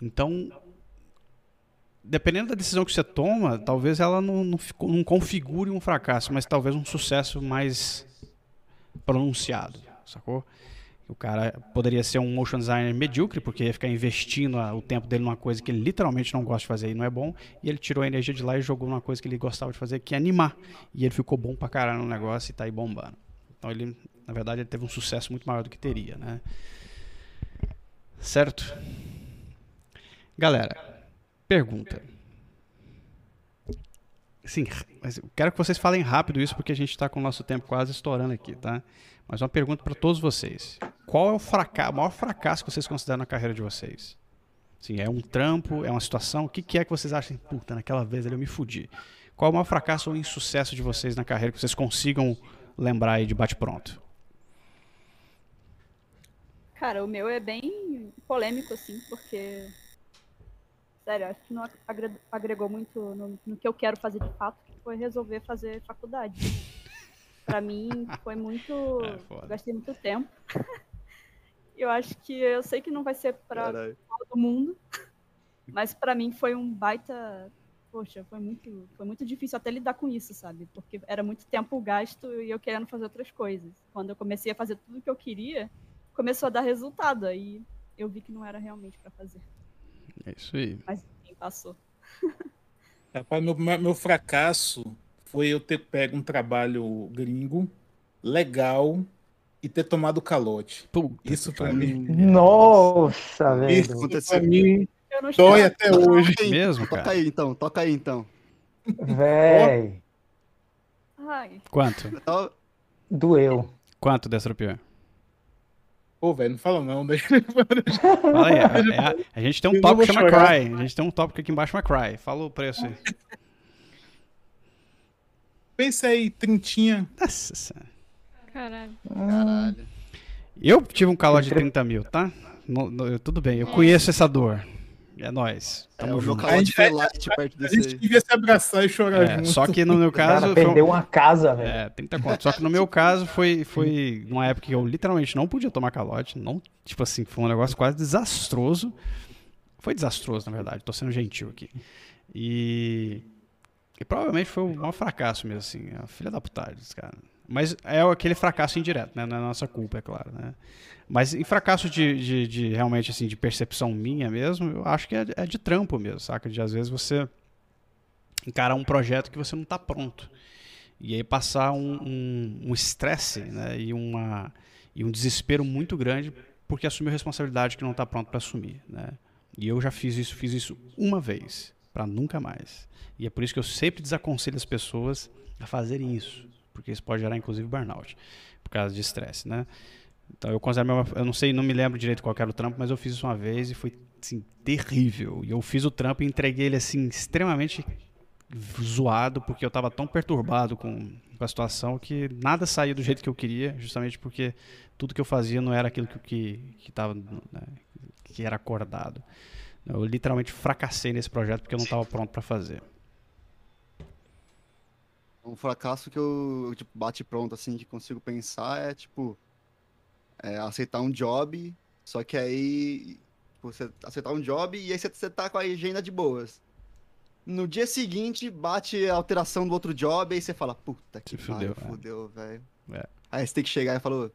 Então, dependendo da decisão que você toma, talvez ela não, não, não, configure um fracasso, mas talvez um sucesso mais pronunciado, sacou? O cara poderia ser um motion designer medíocre, porque ia ficar investindo o tempo dele numa coisa que ele literalmente não gosta de fazer e não é bom, e ele tirou a energia de lá e jogou numa coisa que ele gostava de fazer, que é animar. E ele ficou bom pra caralho no negócio e tá aí bombando. Então ele, na verdade, ele teve um sucesso muito maior do que teria, né? Certo? Galera, Pergunta. Sim, mas eu quero que vocês falem rápido isso porque a gente está com o nosso tempo quase estourando aqui, tá? Mas uma pergunta para todos vocês. Qual é o, o maior fracasso que vocês consideram na carreira de vocês? Sim, é um trampo, é uma situação? O que, que é que vocês acham? Puta, naquela vez eu me fudi. Qual é o maior fracasso ou insucesso de vocês na carreira que vocês consigam lembrar aí de bate-pronto? Cara, o meu é bem polêmico, assim, porque sério, acho que não agregou muito no, no, que eu quero fazer de fato, que foi resolver fazer faculdade. Para mim foi muito, <laughs> é, gastei muito tempo. <laughs> eu acho que eu sei que não vai ser para todo mundo, mas para mim foi um baita, poxa, foi muito, foi muito difícil até lidar com isso, sabe? Porque era muito tempo gasto e eu querendo fazer outras coisas. Quando eu comecei a fazer tudo o que eu queria, começou a dar resultado, aí eu vi que não era realmente para fazer. É isso aí. Mas enfim, passou. Rapaz, meu, meu fracasso foi eu ter pego um trabalho gringo, legal, e ter tomado calote. Puta isso pra mim. Nossa, velho. Isso aconteceu. pra mim dói até hoje. Aí, mesmo, cara. Toca aí então, toca aí então. Véi. Quanto? <laughs> Doeu. Quanto, Destropior? Pô, velho, não fala não. Fala aí, é, é, a gente tem um tópico que chama Cry. A gente tem um tópico aqui embaixo chama Cry. Fala o preço aí. Pensa aí, trintinha. Nossa Caralho. Caralho. Eu tive um calote de 30 mil, tá? No- no- tudo bem, eu conheço essa dor. É nóis. É, Tamo o meu junto. calote gente- foi light perto A gente devia se abraçar e chorar É, junto. só que no meu O cara caso. foi um- perdeu uma casa, velho. É, 30 conto. Só que no meu caso foi, foi numa época que eu literalmente não podia tomar calote. Não, tipo assim, foi um negócio quase desastroso. Foi desastroso, na verdade. Tô sendo gentil aqui. E, e provavelmente foi um maior fracasso mesmo, assim. A filha da putagem, cara. Mas é aquele fracasso indireto, né? Não é nossa culpa, é claro, né? Mas em fracasso de, de, de realmente, assim, de percepção minha mesmo, eu acho que é, é de trampo mesmo, saca? De às vezes você encarar um projeto que você não tá pronto. E aí passar um um- um estresse né, e, uma, e um desespero muito grande porque assumiu responsabilidade que não está pronto para assumir. Né? E eu já fiz isso, fiz isso uma vez, para nunca mais. E é por isso que eu sempre desaconselho as pessoas a fazerem isso, porque isso pode gerar inclusive burnout, por causa de estresse. Né? Então eu considero, eu não sei, não me lembro direito qual era o trampo, mas eu fiz isso uma vez e foi assim, terrível. E eu fiz o trampo e entreguei ele assim extremamente zoado porque eu estava tão perturbado com, com a situação que nada saía do jeito que eu queria, justamente porque tudo que eu fazia não era aquilo que que, que, tava, né, que era acordado. Eu literalmente fracassei nesse projeto porque eu não estava pronto para fazer. Um fracasso que eu, tipo, bate pronto, assim, que consigo pensar é, tipo, é, aceitar um job, só que aí, tipo, você aceitar um job e aí você, você tá com a agenda de boas. No dia seguinte, bate a alteração do outro job e aí você fala, puta que Se fudeu, pariu, é. fudeu, velho. É. Aí você tem que chegar e falar,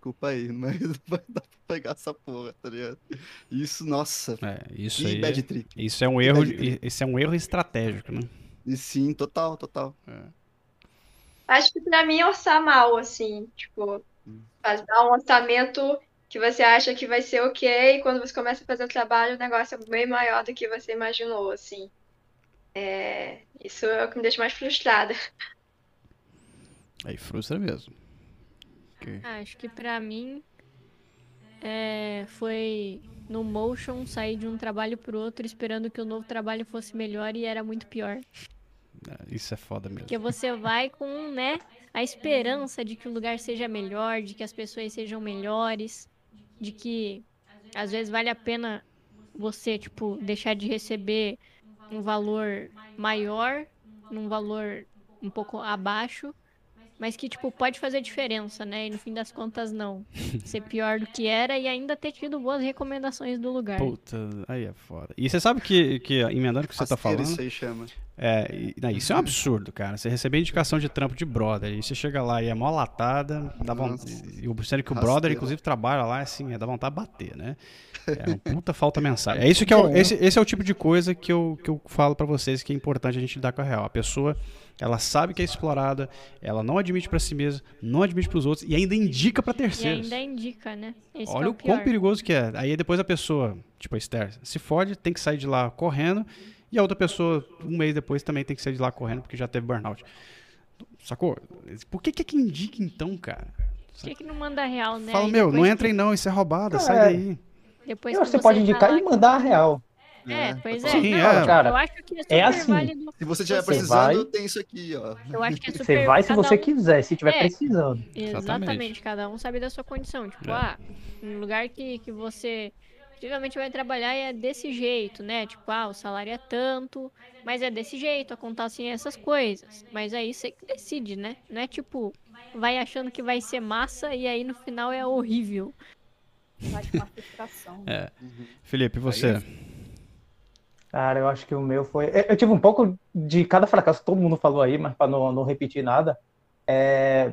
desculpa aí, <laughs> mas não vai dar pra pegar essa porra, tá ligado? Isso, nossa, É, isso que aí. bad trip. Isso é um erro, isso é um erro estratégico, né? E sim, total, total. Acho que pra mim é orçar mal, assim, tipo, faz- dar um orçamento que você acha que vai ser ok, e quando você começa a fazer o trabalho, o negócio é bem maior do que você imaginou, assim. É, isso é o que me deixa mais frustrada. Aí frustra mesmo. Que- Ah, Acho que pra mim é, foi no motion sair de um trabalho pro outro esperando que o novo trabalho fosse melhor e era muito pior. é, Isso é foda mesmo. Porque você vai com, né, a esperança de que o lugar seja melhor, de que as pessoas sejam melhores, de que às vezes vale a pena você, tipo, deixar de receber um valor maior, num valor um pouco abaixo, mas que, tipo, pode fazer diferença, né? E no fim das contas, não. <laughs> Ser pior do que era e ainda ter tido boas recomendações do lugar. Puta, aí é foda. E você sabe que, que emendando o que você tá falando, Isso aí chama. É, e- não, isso é um absurdo, cara. Você receber indicação de trampo de brother, e você chega lá e é mó latada, dá vontade, e o sendo que o Rasteiro. brother, inclusive, trabalha lá, assim, é, dá vontade de bater, né? É uma <laughs> puta falta mensagem. É isso que é o, esse, esse é o tipo de coisa que eu, que eu falo pra vocês que é importante a gente lidar com a real. A pessoa, ela sabe que é explorada, ela não admite pra si mesma, não admite pros outros e ainda indica pra E terceiros. ainda indica, né? Esse que Olha é o o quão perigoso que é. Aí depois a pessoa, tipo a Esther, se fode, tem que sair de lá correndo. E a outra pessoa, um mês depois, também tem que sair de lá correndo porque já teve burnout. Sacou? Por que que é que indica então, cara? Por que, que não manda real, né? Fala, meu, não entrem não, isso é roubada, sai É. daí. que- Depois Eu que acho que você pode indicar e mandar a real. É, pois é. Sim, não, é. Cara, eu acho que é super é assim. válido. Se você estiver precisando, vai- tem isso aqui, ó. Eu acho que é super Você vai se você um- quiser, se tiver É. precisando. Exatamente, cada um sabe da sua condição. Tipo, É. ah, um lugar que, que você possivelmente vai trabalhar é desse jeito, né? Tipo, ah, o salário é tanto, mas é desse jeito, acontecem essas coisas. Mas aí você que decide, né? Não é tipo, vai achando que vai ser massa e aí no final é horrível. Vai uma frustração. né? É. Felipe, e você? Cara, eu acho que o meu foi. Eu, tive um pouco de cada fracasso, todo mundo falou aí, mas para não, não repetir nada. É,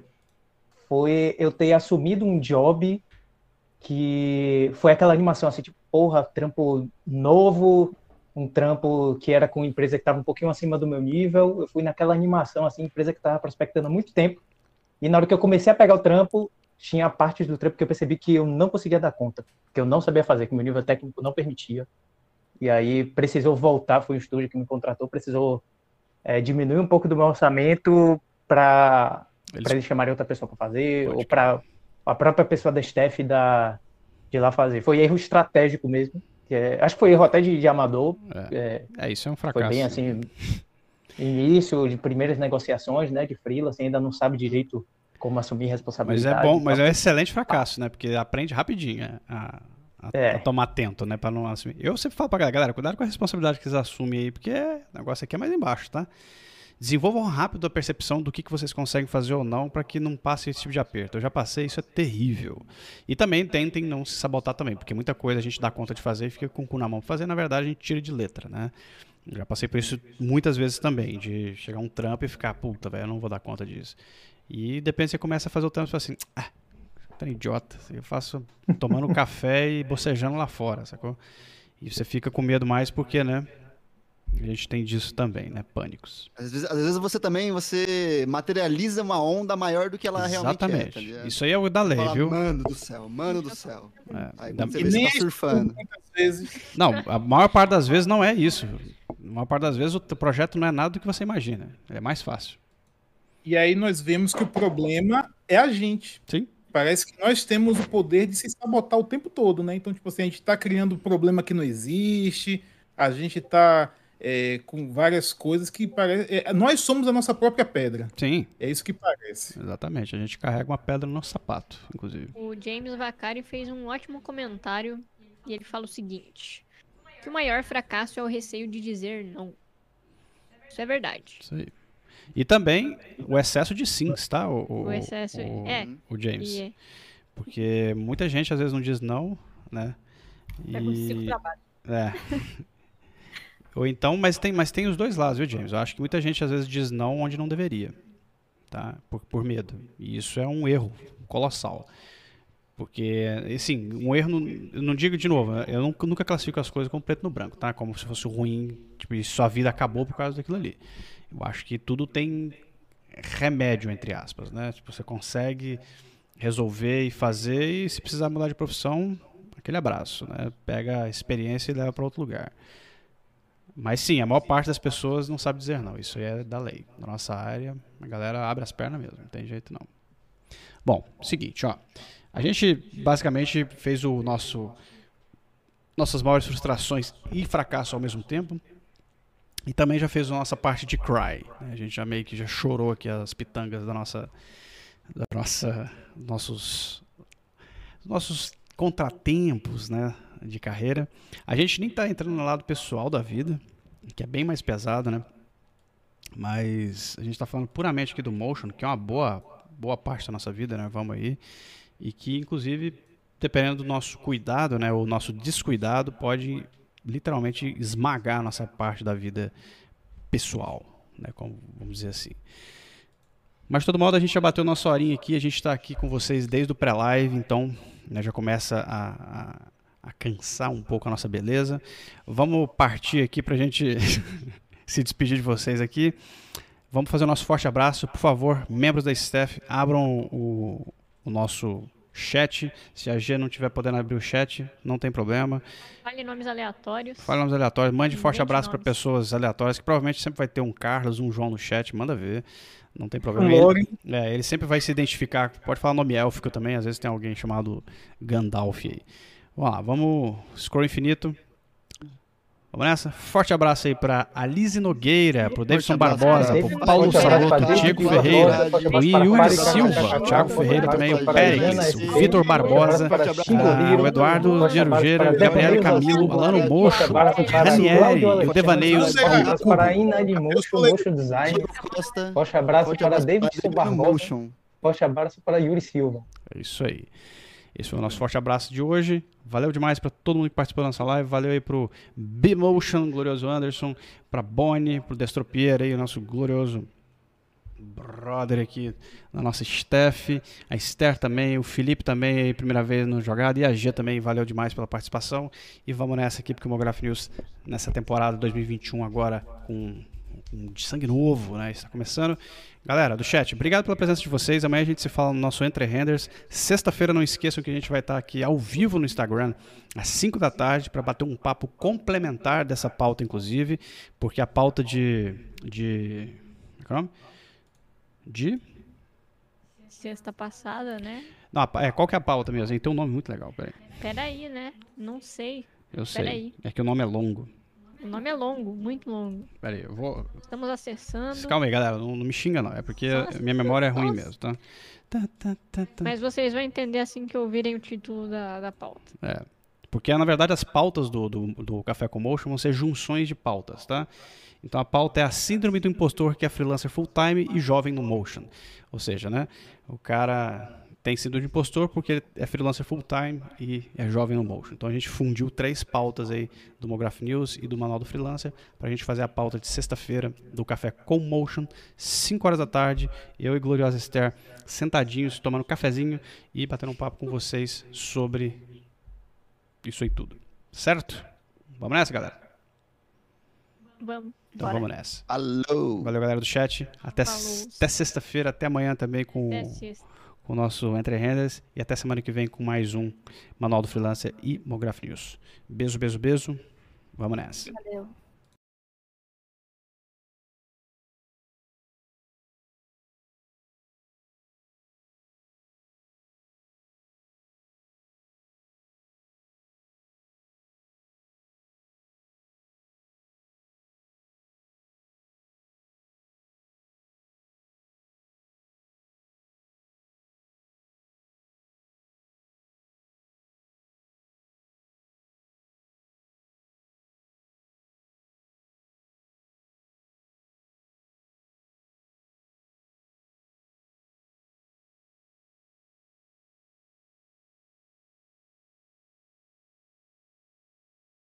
Foi eu ter assumido um job que foi aquela animação assim, tipo, porra, trampo novo, um trampo que era com empresa que estava um pouquinho acima do meu nível. Eu fui naquela animação, assim, empresa que estava prospectando há muito tempo. E na hora que eu comecei a pegar o trampo, tinha partes do trampo que eu percebi que eu não conseguia dar conta, que eu não sabia fazer, que meu nível técnico não permitia. E aí precisou voltar, foi um estúdio que me contratou, precisou é, diminuir um pouco do meu orçamento para Eles- eles chamarem outra pessoa para fazer, Pode ou para a própria pessoa da staff da, de lá fazer. Foi erro estratégico mesmo. é- acho que foi erro até de, de amador. é, É, isso é um foi fracasso. bem assim, início de primeiras negociações, né, de freela, assim, ainda não sabe direito como assumir responsabilidade. Mas é bom, mas é um excelente fracasso, né? Porque aprende rapidinho é, a, a, é. a tomar atento, né? Pra não assumir. Eu sempre falo pra galera, galera, cuidado com a responsabilidade que vocês assumem aí, porque o negócio aqui é mais embaixo, tá? Desenvolvam rápido a percepção do que, que vocês conseguem fazer ou não para que não passe esse tipo de aperto. Eu já passei, isso é terrível. E também tentem não se sabotar também, porque muita coisa a gente dá conta de fazer e fica com o cu na mão pra fazer, na verdade a gente tira de letra, né? Já passei por isso muitas vezes também, de chegar um trampo e ficar, puta, velho, eu não vou dar conta disso. E depende, você começa a fazer o trampo e fala assim, ah, tá idiota, eu faço tomando café e bocejando lá fora, sacou? E você fica com medo mais porque, né, a gente tem disso também, né? Pânicos. Às vezes, às vezes você também você materializa uma onda maior do que ela Exatamente. realmente é. Tá Isso aí é o da lei, Fala, viu? Mano do céu, mano do céu. É. Aí quando você vê, você tá surfando. Não, a maior parte das vezes não é isso. A maior parte das vezes o projeto não é nada do que você imagina. É mais fácil. E aí nós vemos que o problema é a gente. Sim. Parece que nós temos o poder de se sabotar o tempo todo, né? Então, tipo assim, a gente está criando um problema que não existe, a gente está é, com várias coisas que parece. É, nós somos a nossa própria pedra. Sim. É isso que parece. Exatamente. A gente carrega uma pedra no nosso sapato, inclusive. O James Vacari fez um ótimo comentário e ele fala o seguinte: que o maior fracasso é o receio de dizer não. Isso é verdade. Isso aí. E também o excesso de sims, tá? O, o, o excesso, o, é. O James. É. Porque muita gente às vezes não diz não, né? É e... trabalho. É. Ou então, mas tem, mas tem os dois lados, viu, James? Eu acho que muita gente às vezes diz não onde não deveria, tá? Por, por medo. E isso é um erro colossal. Porque, assim, um erro, não, eu não digo de novo, eu nunca, nunca classifico as coisas como preto no branco, tá? Como se fosse ruim, tipo, e sua vida acabou por causa daquilo ali. Eu acho que tudo tem remédio, entre aspas, né? Tipo, você consegue resolver e fazer, e se precisar mudar de profissão, aquele abraço, né? Pega a experiência e leva para outro lugar. Mas sim, a maior parte das pessoas não sabe dizer não. Isso aí é da lei. Na nossa área, a galera abre as pernas mesmo, não tem jeito não. Bom, seguinte, ó. A gente basicamente fez o nosso nossas maiores frustrações e fracasso ao mesmo tempo. E também já fez a nossa parte de cry. Né? A gente já meio que já chorou aqui as pitangas da nossa da nossa nossos nossos contratempos, né? de carreira. A gente nem está entrando no lado pessoal da vida, que é bem mais pesado, né? Mas a gente está falando puramente aqui do motion, que é uma boa, boa parte da nossa vida, né? Vamos aí. E que, inclusive, dependendo do nosso cuidado, né? O nosso descuidado pode literalmente esmagar a nossa parte da vida pessoal, né? Como, vamos dizer assim. Mas de todo modo, a gente já bateu nossa horinha aqui, a gente está aqui com vocês desde o pré-live, então né, já começa a, a a cansar um pouco a nossa beleza. Vamos partir aqui para a gente <laughs> se despedir de vocês aqui. Vamos fazer o nosso forte abraço. Por favor, membros da staff, abram o, o nosso chat. Se a G não estiver podendo abrir o chat, não tem problema. Fale nomes aleatórios. Fale nomes aleatórios. Mande forte abraço para pessoas aleatórias, que provavelmente sempre vai ter um Carlos, um João no chat. Manda ver. Não tem problema. Ele, é, ele sempre vai se identificar. Pode falar nome élfico também. Às vezes tem alguém chamado Gandalf aí. Vamos lá, vamos. Scroll infinito. Vamos nessa? Forte abraço aí para Alize Nogueira, para o Davidson Barbosa, para o Paulo Saloto, Diego Ferreira, o Yuri Silva, o Thiago Ferreira também, o Pérez, o Vitor Barbosa, o Eduardo de Arugeira, o Gabriel Camilo, Alano Mocho, Ranieri, o Devaneio, para Inadimotion Motion Design. Forte abraço para Davidson Barbosa. Forte abraço para Yuri Silva. É isso aí. Esse foi o nosso forte abraço de hoje. Valeu demais para todo mundo que participou da nossa live. Valeu aí pro B-Motion, glorioso Anderson, para Bonnie, pro Destropier aí, o nosso glorioso brother aqui na nossa staff, a Esther também, o Felipe também, aí, primeira vez no jogado, e a G também, valeu demais pela participação. E vamos nessa aqui, porque o Mograph News, nessa temporada 2021, agora com de sangue novo, né? Está começando. Galera do chat, obrigado pela presença de vocês. Amanhã a gente se fala no nosso Entre Renders. Sexta-feira, não esqueçam que a gente vai estar aqui ao vivo no Instagram, às 5 da tarde, para bater um papo complementar dessa pauta, inclusive, porque a pauta de. de. Como? De. Sexta passada, né? Não, é, qual que é a pauta mesmo? Tem um nome muito legal, peraí. Peraí, né? Não sei. Eu sei. É que o nome é longo. O nome é longo, muito longo. Pera aí, eu vou. Estamos acessando. Calma aí, galera. Não, não me xinga, não. É porque minha memória é ruim mesmo, tá? Tá, tá, tá, tá? Mas vocês vão entender assim que ouvirem o título da, da pauta. É. Porque, na verdade, as pautas do, do, do Café com Motion vão ser junções de pautas, tá? Então a pauta é a síndrome do impostor que é freelancer full-time e jovem no Motion. Ou seja, né? O cara tem síndrome de impostor porque ele é freelancer full-time e é jovem no Motion. Então a gente fundiu três pautas aí do Mograph News e do Manual do Freelancer para a gente fazer a pauta de sexta-feira do Café com Motion, 5 horas da tarde, eu e Gloriosa Esther sentadinhos, tomando um cafezinho e batendo um papo com vocês sobre isso aí tudo. Certo? Vamos nessa, galera? Vamos. Então Bora. vamos nessa. Alô! Valeu, galera do chat. Até, até sexta-feira, até amanhã também com, Até sexta. Com o nosso Entre Rendas. E até semana que vem com mais um Manual do Freelancer e Mograph News. Beijo, beijo, beijo. Vamos nessa. Valeu.